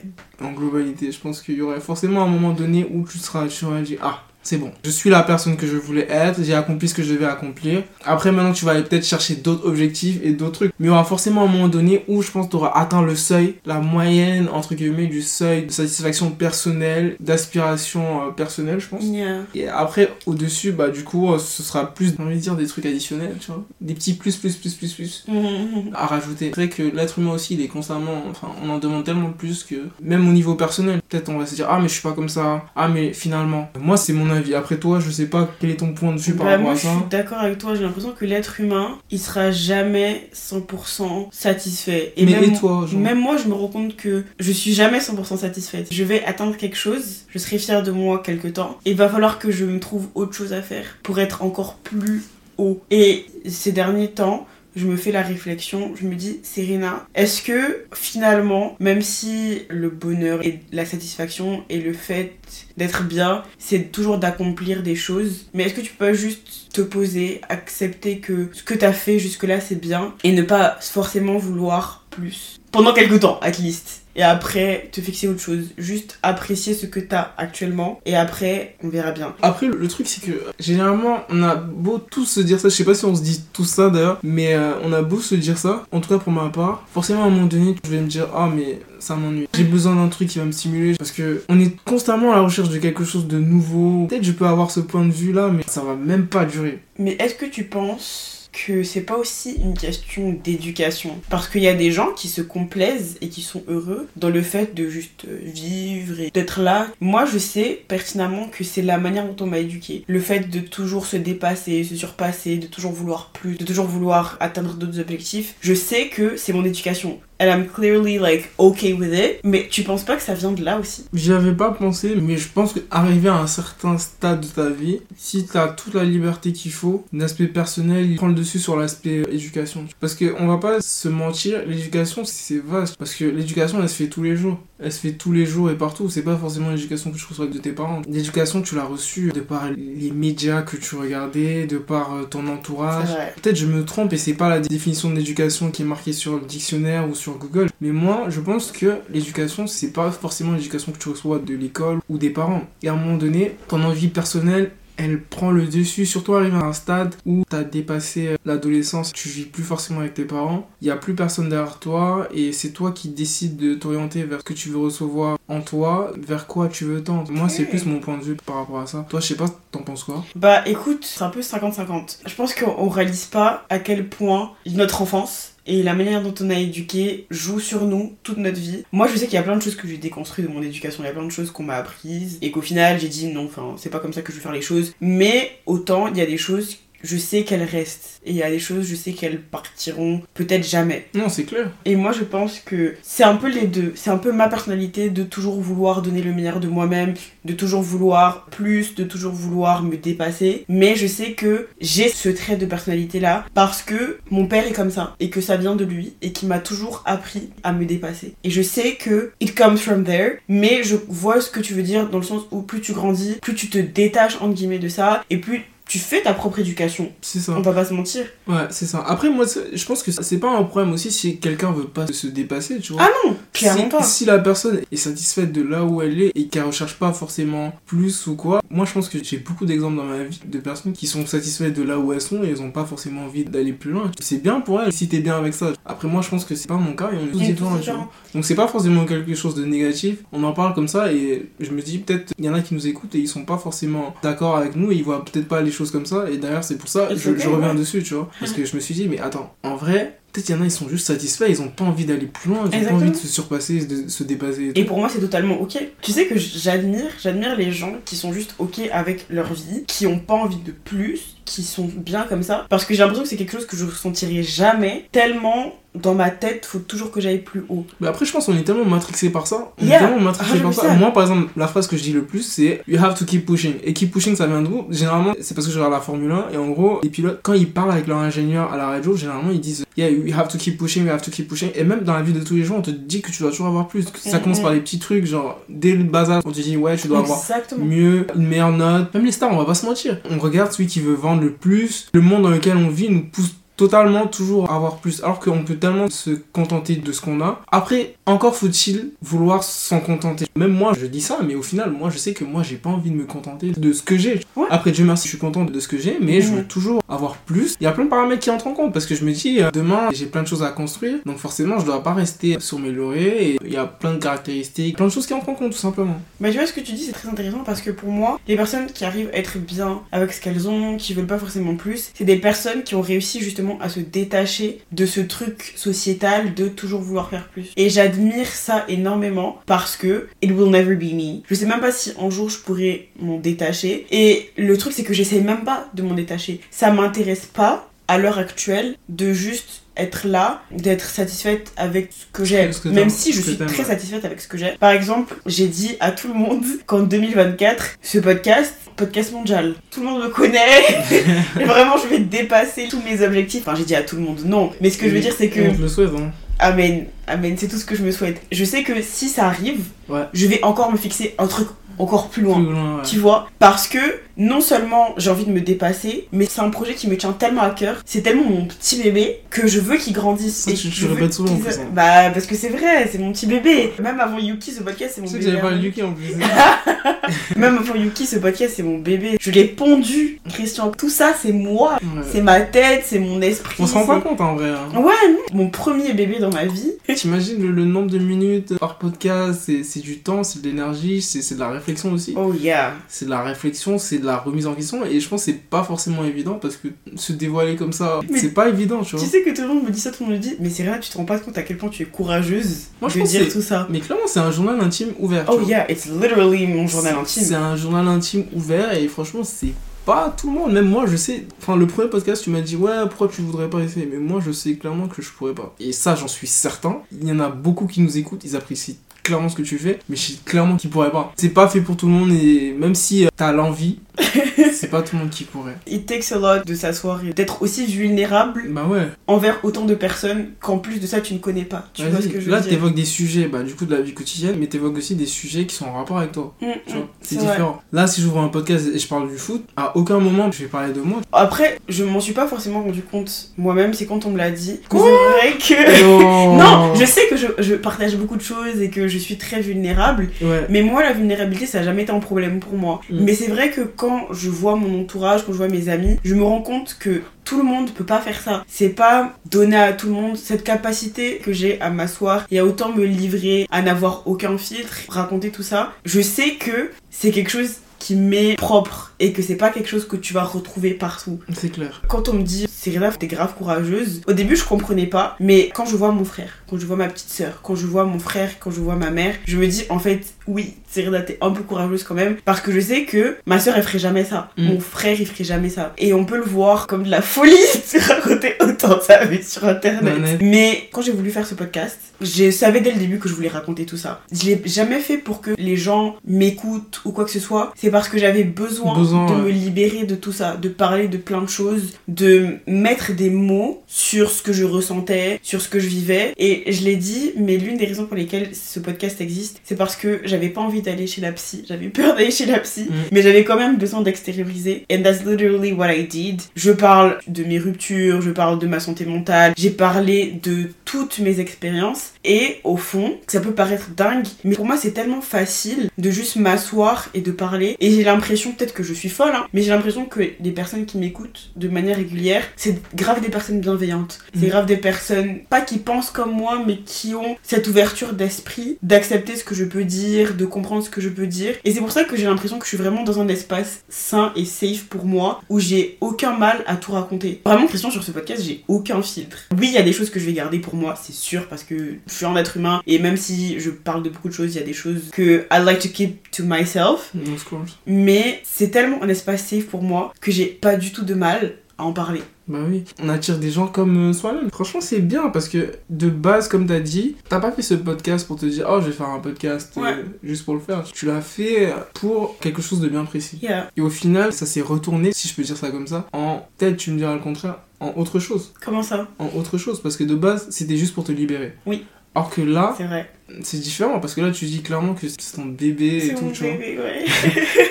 En globalité, je pense qu'il y aurait forcément un moment donné où tu seras, tu auras dit, ah, c'est bon. Je suis la personne que je voulais être, j'ai accompli ce que je devais accomplir. Après, maintenant, tu vas aller peut-être chercher d'autres objectifs et d'autres trucs. Mais il y aura forcément un moment donné où je pense que tu auras atteint le seuil, la moyenne, entre guillemets, du seuil de satisfaction personnelle, d'aspiration euh, personnelle, je pense. Yeah. Et après, au-dessus, bah, du coup, euh, ce sera plus, j'ai envie de dire, des trucs additionnels, tu vois. Des petits plus, plus, plus, plus, plus Mhm. à rajouter. C'est vrai que l'être humain aussi, il est constamment, enfin, on en demande tellement plus que, même au niveau personnel, peut-être on va se dire, ah, mais je suis pas comme ça, ah, mais finalement, moi, c'est mon avis. Après toi, je sais pas quel est ton point de vue par Bah, rapport moi, à je ça. suis d'accord avec toi. J'ai l'impression que l'être humain, il sera jamais 100% satisfait. Et mais même, et toi, genre même moi, je me rends compte que je suis jamais 100% satisfaite. Je vais atteindre quelque chose, je serai fière de moi quelque temps. Et il va falloir que je me trouve autre chose à faire pour être encore plus haut. Et ces derniers temps, je me fais la réflexion, je me dis, Serena, est-ce que finalement, même si le bonheur et la satisfaction et le fait d'être bien, c'est toujours d'accomplir des choses, mais est-ce que tu peux juste te poser, accepter que ce que t'as fait jusque-là c'est bien et ne pas forcément vouloir plus? Pendant quelques temps, at least et après te fixer autre chose, juste apprécier ce que t'as actuellement et après on verra bien. Après, le truc, c'est que généralement, on a beau tous se dire ça, je sais pas si on se dit tout ça d'ailleurs, mais euh, on a beau se dire ça, en tout cas pour ma part, forcément à un moment donné, je vais me dire, ah, mais ça m'ennuie. J'ai besoin d'un truc qui va me stimuler parce que on est constamment à la recherche de quelque chose de nouveau. Peut-être je peux avoir ce point de vue là, mais ça va même pas durer. Mais est-ce que tu penses que c'est pas aussi une question d'éducation Parce qu'il y a des gens qui se complaisent et qui sont heureux dans le fait de juste vivre et d'être là. Moi, je sais pertinemment que c'est la manière dont on m'a éduqué. Le fait de toujours se dépasser, se surpasser, de toujours vouloir plus, de toujours vouloir atteindre d'autres objectifs. Je sais que c'est mon éducation. And I'm clearly like okay with it. Mais tu penses pas que ça vient de là aussi? J'y avais pas pensé, mais je pense qu'arriver à un certain stade de ta vie, si t'as toute la liberté qu'il faut, l'aspect personnel il prend le dessus sur l'aspect euh, éducation. Parce que on va pas se mentir, l'éducation c'est vaste. Parce que l'éducation elle se fait tous les jours. Elle se fait tous les jours et partout. C'est pas forcément l'éducation que tu reçois de tes parents. L'éducation tu l'as reçue de par les médias que tu regardais, de par euh, ton entourage. Peut-être je me trompe et c'est pas la définition de l'éducation qui est marquée sur le dictionnaire ou sur Google. Mais moi, je pense que l'éducation, c'est pas forcément l'éducation que tu reçois de l'école ou des parents. Et à un moment donné, ton envie personnelle, elle prend le dessus, surtout arrivé à un stade où t'as dépassé euh, l'adolescence, tu vis plus forcément avec tes parents, il y a plus personne derrière toi et c'est toi qui décides de t'orienter vers ce que tu veux recevoir en toi, vers quoi tu veux tendre. Moi, c'est plus mon point de vue par rapport à ça. Toi, je sais pas, t'en penses quoi? Bah écoute, c'est un peu 50-50. Je pense qu'on réalise pas à quel point notre enfance et la manière dont on a éduqué joue sur nous toute notre vie. Moi je sais qu'il y a plein de choses que j'ai déconstruites de mon éducation, il y a plein de choses qu'on m'a apprises et qu'au final j'ai dit non, enfin c'est pas comme ça que je veux faire les choses. Mais autant il y a des choses je sais qu'elles restent. Et il y a des choses, je sais qu'elles partiront peut-être jamais. Non, c'est clair. Et moi, je pense que c'est un peu les deux. C'est un peu ma personnalité de toujours vouloir donner le meilleur de moi-même, de toujours vouloir plus, de toujours vouloir me dépasser. Mais je sais que j'ai ce trait de personnalité-là parce que mon père est comme ça et que ça vient de lui et qui m'a toujours appris à me dépasser. Et je sais que it comes from there, mais je vois ce que tu veux dire dans le sens où plus tu grandis, plus tu te détaches entre guillemets de ça et plus tu fais ta propre éducation. C'est ça. On va pas se mentir. Ouais, c'est ça. Après, moi, je pense que c'est pas un problème aussi si quelqu'un veut pas se dépasser, tu vois. Ah non, clairement si, pas. si la personne est satisfaite de là où elle est et qu'elle recherche pas forcément plus ou quoi, moi je pense que j'ai beaucoup d'exemples dans ma vie de personnes qui sont satisfaites de là où elles sont et elles ont pas forcément envie d'aller plus loin. C'est bien pour elles si t'es bien avec ça. Après, moi je pense que c'est pas mon cas et on est tous différents, tu vois. Donc c'est pas forcément quelque chose de négatif. On en parle comme ça et je me dis peut-être il y en a qui nous écoutent et ils sont pas forcément d'accord avec nous et ils voient peut-être pas les choses comme ça. Et d'ailleurs, c'est pour ça je, reviens ouais. dessus, tu vois. Parce que je me suis dit, mais attends, en vrai, peut-être il y en a, ils sont juste satisfaits, ils ont pas envie d'aller plus loin, ils ont pas envie de se surpasser, de se dépasser. Et pour moi, c'est totalement ok. Tu sais que j'admire, j'admire les gens qui sont juste ok avec leur vie, qui ont pas envie de plus, qui sont bien comme ça. Parce que j'ai l'impression que c'est quelque chose que je ressentirai jamais, tellement dans ma tête, faut toujours que j'aille plus haut. Mais après, je pense qu'on est tellement matrixé par ça. On Yeah. est tellement matrixé Ah, par ça. Moi, par exemple, la phrase que je dis le plus, c'est You have to keep pushing. Et keep pushing, ça vient d'où? Généralement, c'est parce que je regarde la Formule 1. Et en gros, les pilotes, quand ils parlent avec leur ingénieur à la radio, généralement, ils disent Yeah, you have to keep pushing, you have to keep pushing. Et même dans la vie de tous les jours, on te dit que tu dois toujours avoir plus. Ça Mm, commence mm. par les petits trucs, genre, dès le bazar, on te dit Ouais, tu dois avoir Exactement. mieux, une meilleure note. Même les stars, on va pas se mentir. On regarde celui qui veut vendre le plus. Le monde dans lequel on vit nous pousse totalement toujours avoir plus. Alors qu'on peut tellement se contenter de ce qu'on a. Après, encore faut-il vouloir s'en contenter. Même moi, je dis ça, mais au final, moi, je sais que moi, j'ai pas envie de me contenter de ce que j'ai. Ouais. Après, Dieu merci, je suis content de ce que j'ai, mais je veux toujours avoir plus. Il y a plein de paramètres qui entrent en compte parce que je me dis, euh, demain, j'ai plein de choses à construire. Donc forcément, je dois pas rester sur mes lauriers. Et il y a plein de caractéristiques, plein de choses qui entrent en compte, tout simplement. Mais tu vois, ce que tu dis, c'est très intéressant parce que pour moi, les personnes qui arrivent à être bien avec ce qu'elles ont, qui veulent pas forcément plus, c'est des personnes qui ont réussi justement à se détacher de ce truc sociétal de toujours vouloir faire plus. Et j'admire ça énormément parce que it will never be me. Je sais même pas si un jour je pourrais m'en détacher. Et le truc, c'est que j'essaye même pas de m'en détacher. Ça m'intéresse pas à l'heure actuelle de juste être là, d'être satisfaite avec ce que j'ai. Même si je suis très satisfaite avec ce que j'ai. Par exemple, j'ai dit à tout le monde qu'en 2024, ce podcast, podcast mondial, tout le monde me connaît. Et vraiment, je vais dépasser tous mes objectifs. Enfin, j'ai dit à tout le monde, non. Mais ce que je veux dire, c'est que On te le souhaite, hein. Amen, amen, c'est tout ce que je me souhaite. Je sais que si ça arrive, Ouais. je vais encore me fixer un truc encore plus loin. Plus loin, ouais. Tu vois Parce que non seulement j'ai envie de me dépasser, mais c'est un projet qui me tient tellement à cœur. C'est tellement mon petit bébé que je veux qu'il grandisse. Ça, Et tu- tu répètes souvent, en plus, hein. Bah, parce que c'est vrai, c'est mon petit bébé. Même avant Yuki, ce podcast, c'est mon Tu sais que bébé. j'avais moi. le Yuki en plus. Même avant Yuki, ce podcast, c'est mon bébé. Je l'ai pondu, Christian. Tout ça, c'est moi. Ouais. C'est ma tête, c'est mon esprit. On se rend pas compte en vrai. hein. Ouais, non. Mon premier bébé dans ma vie. T'imagines le, le nombre de minutes par podcast, c'est du temps, c'est de l'énergie, c'est c'est de la réflexion aussi. Oh yeah. C'est de la réflexion, c'est de la remise en question et je pense que c'est pas forcément évident parce que se dévoiler comme ça, c'est pas évident, tu vois. Tu sais que tout le monde me dit ça, tout le monde me dit, mais c'est vrai, tu te rends pas compte à quel point tu es courageuse Moi, je de dire tout ça. Mais clairement, c'est un journal intime ouvert. Oh yeah, it's literally mon journal intime. C'est un journal intime ouvert et franchement, c'est pas tout le monde. Même moi, je sais. Enfin, le premier podcast, tu m'as dit, ouais, pourquoi tu voudrais pas essayer? Mais moi, je sais clairement que je pourrais pas. Et ça, j'en suis certain. Il y en a beaucoup qui nous écoutent, ils apprécient clairement ce que tu fais, mais je sais clairement qu'ils pourraient pas. C'est pas fait pour tout le monde et même si euh, t'as l'envie, c'est pas tout le monde qui pourrait. It takes a lot de s'asseoir et d'être aussi vulnérable Bah ouais. envers autant de personnes qu'en plus de ça tu ne connais pas. Tu vois ce que je veux Là, t'évoques des sujets, bah, du coup, de la vie quotidienne, mais t'évoques aussi des sujets qui sont en rapport avec toi. Mm, mm, c'est vrai. différent. Là, si j'ouvre un podcast et je parle du foot, à aucun moment je vais parler de moi. Après, je m'en suis pas forcément rendu compte moi-même, c'est quand on me l'a dit. C'est vrai que. Non, Non, je sais que je, je partage beaucoup de choses et que je suis très vulnérable, Ouais. mais moi, la vulnérabilité, ça n'a jamais été un problème pour moi. Mm. Mais c'est vrai que quand je vois mon entourage, quand je vois mes amis, je me rends compte que tout le monde peut pas faire ça. C'est pas donner à tout le monde cette capacité que j'ai à m'asseoir et à autant me livrer, à n'avoir aucun filtre, raconter tout ça. Je sais que c'est quelque chose qui m'est propre et que c'est pas quelque chose que tu vas retrouver partout. C'est clair. Quand on me dit Serena, t'es grave courageuse, au début je comprenais pas, mais quand je vois mon frère, quand je vois ma petite sœur, quand je vois mon frère, quand je vois ma mère, je me dis en fait, oui, Serena, t'es un peu courageuse quand même, parce que je sais que ma sœur elle ferait jamais ça, Mm. mon frère il ferait jamais ça. Et on peut le voir comme de la folie de raconter autant ça mais sur internet. Mais quand j'ai voulu faire ce podcast, je savais dès le début que je voulais raconter tout ça. Je l'ai jamais fait pour que les gens m'écoutent ou quoi que ce soit. C'est parce que j'avais besoin, Besoin, de ouais. me libérer de tout ça, de parler de plein de choses, de mettre des mots sur ce que je ressentais, sur ce que je vivais. Et je l'ai dit, mais l'une des raisons pour lesquelles ce podcast existe, c'est parce que j'avais pas envie d'aller chez la psy. J'avais peur d'aller chez la psy, Mm. mais j'avais quand même besoin d'extérioriser. And that's literally what I did. Je parle de mes ruptures, je parle de ma santé mentale, j'ai parlé de toutes mes expériences. Et au fond, ça peut paraître dingue, mais pour moi c'est tellement facile de juste m'asseoir et de parler. Et j'ai l'impression, peut-être que je suis folle, hein, mais j'ai l'impression que les personnes qui m'écoutent de manière régulière, c'est grave des personnes bienveillantes. C'est Mhm. grave des personnes, pas qui pensent comme moi, mais qui ont cette ouverture d'esprit, d'accepter ce que je peux dire, de comprendre ce que je peux dire. Et c'est pour ça que j'ai l'impression que je suis vraiment dans un espace sain et safe pour moi, où j'ai aucun mal à tout raconter. Vraiment, Christian, sur ce podcast, j'ai aucun filtre. Oui, il y a des choses que je vais garder pour moi, c'est sûr, parce que je suis un être humain, et même si je parle de beaucoup de choses, il y a des choses que I like to keep to myself. Of course. Mais c'est tellement un espace safe pour moi que j'ai pas du tout de mal à en parler. Bah oui, on attire des gens comme euh, soi-même. Franchement, c'est bien parce que de base, comme t'as dit, t'as pas fait ce podcast pour te dire oh, je vais faire un podcast euh, juste pour le faire. Tu l'as fait pour quelque chose de bien précis. Yeah. Et au final, ça s'est retourné, si je peux dire ça comme ça, en peut-être tu me diras le contraire, en autre chose. Comment ça? En autre chose, parce que de base, c'était juste pour te libérer. Oui. Alors que là, C'est vrai. C'est différent parce que là, tu dis clairement que c'est ton bébé et tout, mon tu vois. ouais.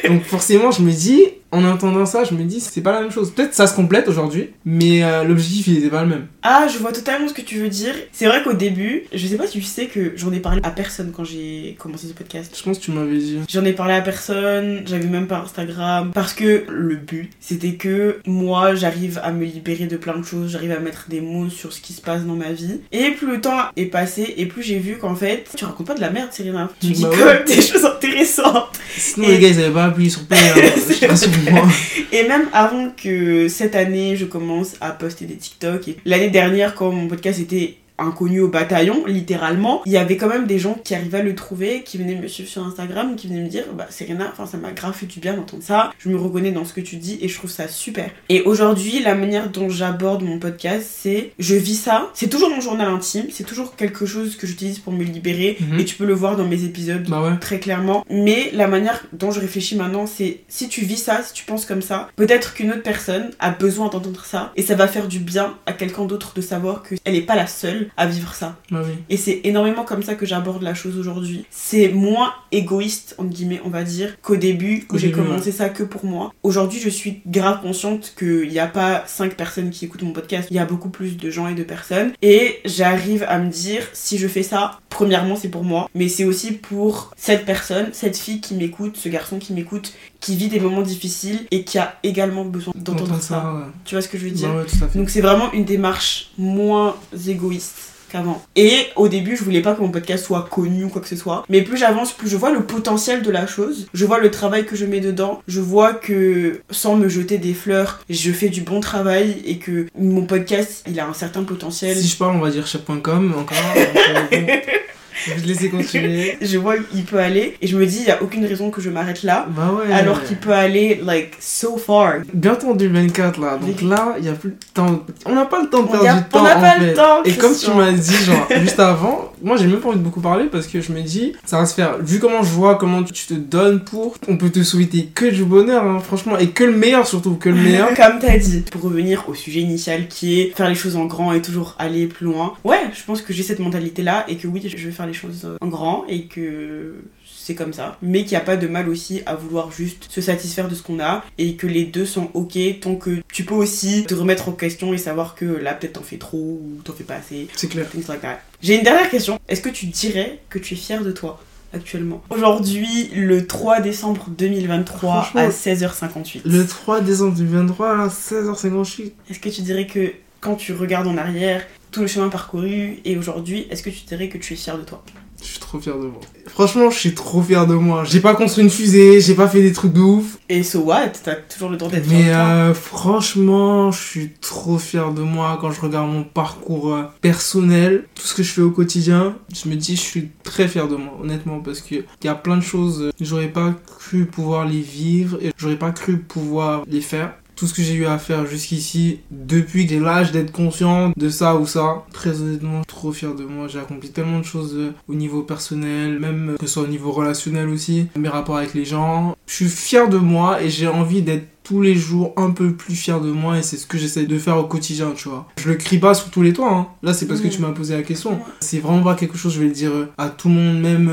Donc forcément, je me dis, en entendant ça, je me dis, c'est pas la même chose. Peut-être ça se complète aujourd'hui, mais euh, l'objectif, il était pas le même. Ah, je vois totalement ce que tu veux dire. C'est vrai qu'au début, je sais pas si tu sais que j'en ai parlé à personne quand j'ai commencé ce podcast. Je pense que tu m'avais dit. J'en ai parlé à personne, j'avais même pas Instagram. Parce que le but, c'était que moi, j'arrive à me libérer de plein de choses, j'arrive à mettre des mots sur ce qui se passe dans ma vie. Et plus le temps est passé, et plus j'ai vu qu'en fait, tu racontes pas de la merde, Serena. Tu dis Bah quand ouais. même des choses intéressantes. Sinon, Et- les gars, ils avaient pas appuyé sur play. hein. Et même avant que cette année, je commence à poster des TikTok. Et l'année dernière, quand mon podcast était inconnu au bataillon, littéralement, il y avait quand même des gens qui arrivaient à le trouver, qui venaient me suivre sur Instagram, qui venaient me dire, bah Serena, enfin ça m'a grave fait du bien d'entendre ça, je me reconnais dans ce que tu dis et je trouve ça super. Et aujourd'hui, la manière dont j'aborde mon podcast, c'est, je vis ça, c'est toujours mon journal intime, c'est toujours quelque chose que j'utilise pour me libérer, Mhm. et tu peux le voir dans mes épisodes Bah ouais. très clairement. Mais la manière dont je réfléchis maintenant, c'est si tu vis ça, si tu penses comme ça, peut-être qu'une autre personne a besoin d'entendre ça et ça va faire du bien à quelqu'un d'autre de savoir qu'elle n'est pas la seule à vivre ça. Bah oui. Et c'est énormément comme ça que j'aborde la chose aujourd'hui. C'est moins égoïste, entre guillemets, on va dire, qu'au début, où j'ai commencé ça que pour moi. Aujourd'hui, je suis grave consciente qu'il n'y a pas cinq personnes qui écoutent mon podcast, il y a beaucoup plus de gens et de personnes. Et j'arrive à me dire, si je fais ça, premièrement, c'est pour moi, mais c'est aussi pour cette personne, cette fille qui m'écoute, ce garçon qui m'écoute, qui vit des moments difficiles et qui a également besoin d'entendre ça. ouais. Tu vois ce que je veux dire Bah ouais, fait. donc c'est vraiment une démarche moins égoïste qu'avant. Et au début, je voulais pas que mon podcast soit connu ou quoi que ce soit. Mais plus j'avance, plus je vois le potentiel de la chose. Je vois le travail que je mets dedans. Je vois que sans me jeter des fleurs, je fais du bon travail et que mon podcast, il a un certain potentiel. Si je parle, on va dire chef.com encore. Je vais te laisser continuer. Je vois qu'il peut aller et je me dis, il y a aucune raison que je m'arrête là. Bah ouais. Alors qu'il peut aller, like, so far. Bientôt en 2024 là, donc là il y a plus de temps. On n'a pas le temps de perdre du temps. on n'a pas fait. le temps, Et comme tu m'as dit genre juste avant, moi j'ai même pas envie de beaucoup parler parce que je me dis ça va se faire. Vu comment je vois comment tu te donnes pour, on peut te souhaiter que du bonheur hein, franchement et que le meilleur surtout que le meilleur. Comme t'as dit, pour revenir au sujet initial qui est faire les choses en grand et toujours aller plus loin. Ouais, je pense que j'ai cette mentalité là et que oui, je vais faire les choses en grand et que c'est comme ça. Mais qu'il n'y a pas de mal aussi à vouloir juste se satisfaire de ce qu'on a et que les deux sont ok tant que tu peux aussi te remettre en question et savoir que là peut-être t'en fais trop ou t'en fais pas assez. C'est clair. Things like that. J'ai une dernière question. Est-ce que tu dirais que tu es fier de toi actuellement? Aujourd'hui, le 3 décembre 2023 Franchement, à 16h58. Le 3 décembre 2023 là 16h58. Est-ce que tu dirais que quand tu regardes en arrière, tout le chemin parcouru et aujourd'hui, est-ce que tu dirais que tu es fier de toi? Je suis trop fier de moi. Franchement, je suis trop fier de moi. J'ai pas construit une fusée, j'ai pas fait des trucs de ouf. Et so what? T'as toujours le temps d'être fier Mais de toi. euh, franchement, je suis trop fier de moi quand je regarde mon parcours euh, personnel, tout ce que je fais au quotidien. Je me dis, je suis très fier de moi, honnêtement, parce qu'il y a plein de choses, euh, j'aurais pas cru pouvoir les vivre et j'aurais pas cru pouvoir les faire. Tout ce que j'ai eu à faire jusqu'ici, depuis que j'ai l'âge d'être conscient de ça ou ça, très honnêtement, trop fier de moi. J'ai accompli tellement de choses euh, au niveau personnel, même euh, que ce soit au niveau relationnel aussi, mes rapports avec les gens. Je suis fier de moi et j'ai envie d'être tous les jours un peu plus fier de moi et c'est ce que j'essaie de faire au quotidien, tu vois. Je le crie pas sur tous les toits, hein. Là, c'est parce que tu m'as posé la question. C'est vraiment pas quelque chose, je vais le dire euh, à tout le monde, même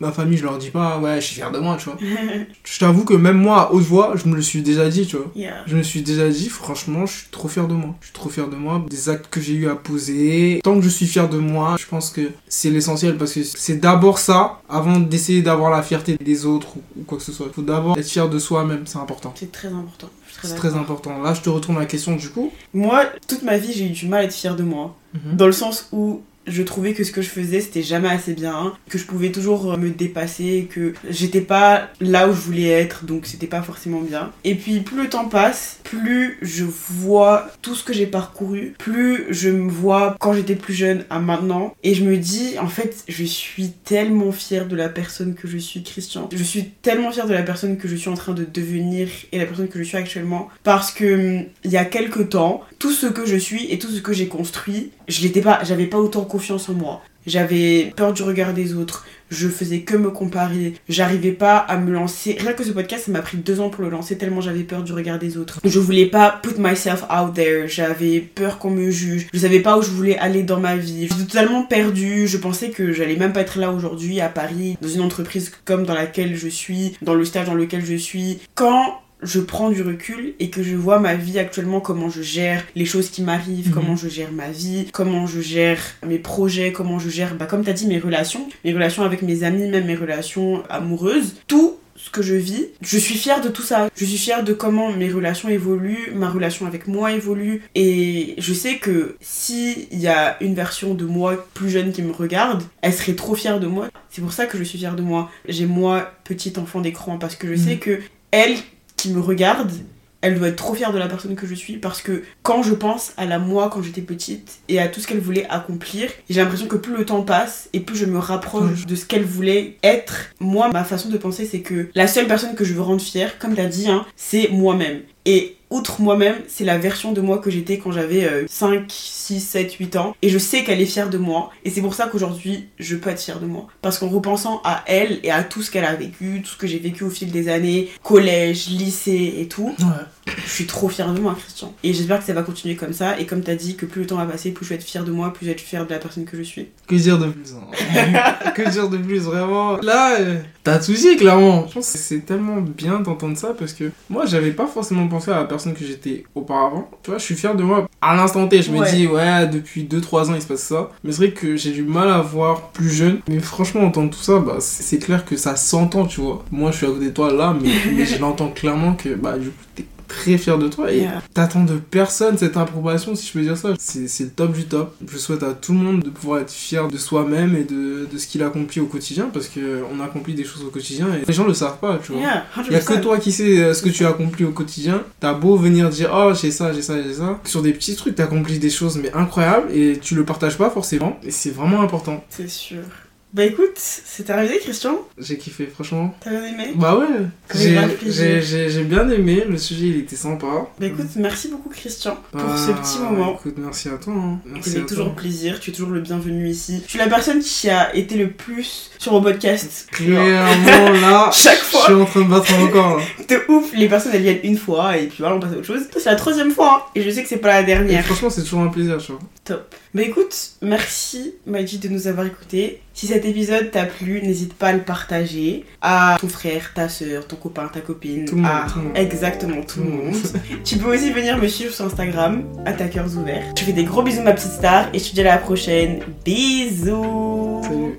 ma famille, je leur dis pas, ouais, je suis fier de moi, tu vois. Je t'avoue que même moi, à haute voix, je me le suis déjà dit, tu vois. Yeah. Je me suis déjà dit, franchement, je suis trop fier de moi. Je suis trop fier de moi, des actes que j'ai eu à poser. Tant que je suis fier de moi, je pense que c'est l'essentiel parce que c'est d'abord ça, avant d'essayer d'avoir la fierté des autres ou, quoi que ce soit. Il faut d'abord être fier de soi-même, c'est important. C'est très important. C'est très important. Là, je te retourne la question du coup. Moi, toute ma vie, j'ai eu du mal à être fière de moi. Dans le sens où je trouvais que ce que je faisais, c'était jamais assez bien, que je pouvais toujours euh, me dépasser, que j'étais pas là où je voulais être, donc c'était pas forcément bien. Et puis, plus le temps passe, plus je vois tout ce que j'ai parcouru, plus je me vois quand j'étais plus jeune à maintenant, et je me dis, en fait, je suis tellement fière de la personne que je suis, Christian. Je suis tellement fière de la personne que je suis en train de devenir et la personne que je suis actuellement, parce que hum, il y a quelques temps, tout ce que je suis et tout ce que j'ai construit, je l'étais pas, j'avais pas autant confiance en moi. J'avais peur du regard des autres, je faisais que me comparer, j'arrivais pas à me lancer. Rien que ce podcast, ça m'a pris deux ans pour le lancer tellement j'avais peur du regard des autres. Je voulais pas put myself out there, j'avais peur qu'on me juge, je savais pas où je voulais aller dans ma vie. J'étais totalement perdue, je pensais que j'allais même pas être là aujourd'hui à Paris, dans une entreprise comme dans laquelle je suis, dans le stage dans lequel je suis. Quand je prends du recul et que je vois ma vie actuellement, comment je gère les choses qui m'arrivent, Mhm. comment je gère ma vie, comment je gère mes projets, comment je gère, bah, comme tu as dit, mes relations, mes relations avec mes amis, même mes relations amoureuses, tout ce que je vis, je suis fière de tout ça. Je suis fière de comment mes relations évoluent, ma relation avec moi évolue. Et je sais que si il y a une version de moi plus jeune qui me regarde, elle serait trop fière de moi. C'est pour ça que je suis fière de moi. J'ai moi, petite enfant d'écran, parce que je Mhm. sais que elle qui me regarde, elle doit être trop fière de la personne que je suis parce que quand je pense à la moi quand j'étais petite et à tout ce qu'elle voulait accomplir, j'ai l'impression que plus le temps passe et plus je me rapproche de ce qu'elle voulait être. Moi, ma façon de penser, c'est que la seule personne que je veux rendre fière, comme t'as dit, hein, c'est moi-même. Et outre moi-même, c'est la version de moi que j'étais quand j'avais euh, 5, 6, 7, 8 ans. Et je sais qu'elle est fière de moi. Et c'est pour ça qu'aujourd'hui, je peux être fière de moi. Parce qu'en repensant à elle et à tout ce qu'elle a vécu, tout ce que j'ai vécu au fil des années, collège, lycée et tout, Ouais. Je suis trop fière de moi, Christian. Et j'espère que ça va continuer comme ça. Et comme t'as dit, que plus le temps va passer, plus je vais être fière de moi, plus je vais être fière de la personne que je suis. Que dire de plus hein Que dire de plus, vraiment Là, euh, t'as tout dit, clairement. Je pense que c'est tellement bien d'entendre ça parce que moi, j'avais pas forcément pensé à la personne que j'étais auparavant. Tu vois, je suis fier de moi à l'instant T. Je me Ouais. dis, ouais, depuis 2-3 ans, il se passe ça. Mais c'est vrai que j'ai du mal à voir plus jeune. Mais franchement, entendre tout ça, bah, c'est c'est clair que ça s'entend, tu vois. Moi, je suis à côté de toi là, mais, mais je l'entends clairement que, bah, du coup, t'es très fier de toi et Yeah. t'attends de personne cette approbation si je peux dire ça c'est le top du top je souhaite à tout le monde de pouvoir être fier de soi-même et de, de ce qu'il accomplit au quotidien parce que on accomplit des choses au quotidien et les gens le savent pas tu vois Yeah, il y a que 100%. toi qui sais euh, ce que tu accomplis au quotidien. T'as beau venir dire oh j'ai ça, j'ai ça, j'ai ça. Sur des petits trucs, t'accomplis des choses mais incroyables et tu le partages pas forcément. Et c'est vraiment important. C'est sûr. Bah écoute, c'est arrivé, Christian J'ai kiffé, franchement. T'as bien aimé Bah ouais, j'ai j'ai bien aimé. Le sujet il était sympa. Bah écoute, merci beaucoup, Christian, pour Bah, ce petit moment. Écoute, merci à toi. hein. Merci à toujours toi. plaisir, tu es toujours le bienvenu ici. Je suis la personne qui a été le plus sur mon podcast. Clairement là, Chaque je fois. suis en train de battre un record là. De ouf, les personnes elles viennent une fois et puis voilà, on passe à autre chose. C'est la troisième fois hein, et je sais que c'est pas la Et dernière. franchement, c'est toujours un plaisir, tu vois. Top. Bah écoute, merci Majid de nous avoir écoutés. Si cet épisode t'a plu, n'hésite pas à le partager à ton frère, ta soeur, ton copain, ta copine. Tout le monde, à- tout. Exactement, tout le monde. tu peux aussi venir me suivre sur Instagram, attaqueurs ouverts. Je fais des gros bisous ma petite star et je te dis à la prochaine. Bisous Salut.